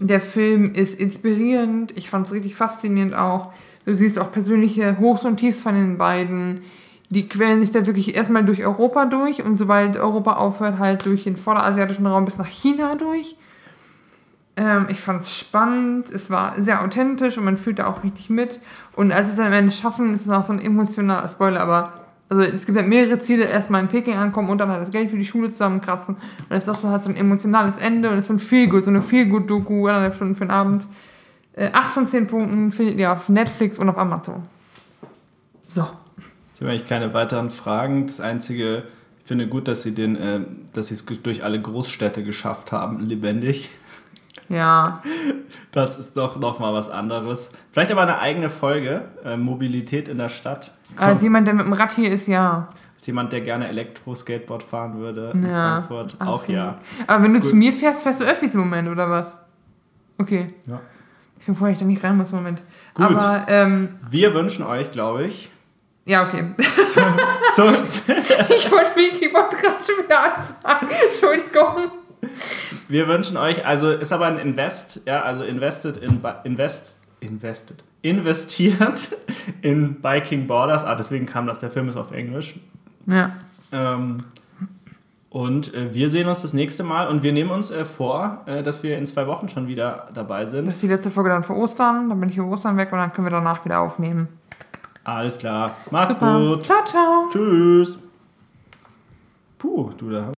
Der Film ist inspirierend. Ich fand es richtig faszinierend auch. Du siehst auch persönliche Hochs und Tiefs von den beiden. Die quälen sich da wirklich erstmal durch Europa durch und sobald Europa aufhört, halt durch den vorderasiatischen Raum bis nach China durch. Ähm, ich fand es spannend, es war sehr authentisch und man fühlt da auch richtig mit. Und als es dann am Ende schaffen, ist es auch so ein emotionaler Spoiler, aber also es gibt halt mehrere Ziele, erstmal in Peking ankommen und dann halt das Geld für die Schule zusammenkratzen. Und das ist halt so ein emotionales Ende und es ist ein Feelgood, so eine Feelgood-Doku, anderthalb Stunden für den Abend. Äh, 8 von 10 Punkten findet ihr auf Netflix und auf Amazon. So. Ich habe eigentlich keine weiteren Fragen. Das Einzige, ich finde gut, dass sie den, äh, dass sie es durch alle Großstädte geschafft haben, lebendig. Ja. Das ist doch nochmal was anderes. Vielleicht aber eine eigene Folge, äh, Mobilität in der Stadt. Als jemand, der mit dem Rad hier ist, ja. Als jemand, der gerne Elektro-Skateboard fahren würde in Ja, Frankfurt, auch absolut. ja. Aber wenn du Gut. zu mir fährst, fährst du Öffis im Moment, oder was? Okay. ja. Ich bin vorher, ich da nicht rein muss im Moment. Gut. Aber, ähm, Wir wünschen euch, glaube ich, ja, okay. so, ich wollte mich, ich wollte gerade schon wieder anfangen. Entschuldigung. wir wünschen euch, also ist aber ein Invest, ja, also invested in, invest, invested, investiert in Biking Borders. Ah, deswegen kam das, der Film ist auf Englisch. Ja. Ähm, und äh, wir sehen uns das nächste Mal und wir nehmen uns äh, vor, äh, dass wir in zwei Wochen schon wieder dabei sind. Das ist die letzte Folge dann vor Ostern. Dann bin ich über Ostern weg und dann können wir danach wieder aufnehmen. Alles klar. Macht's Super. gut. Ciao, ciao. Tschüss. Puh, du da.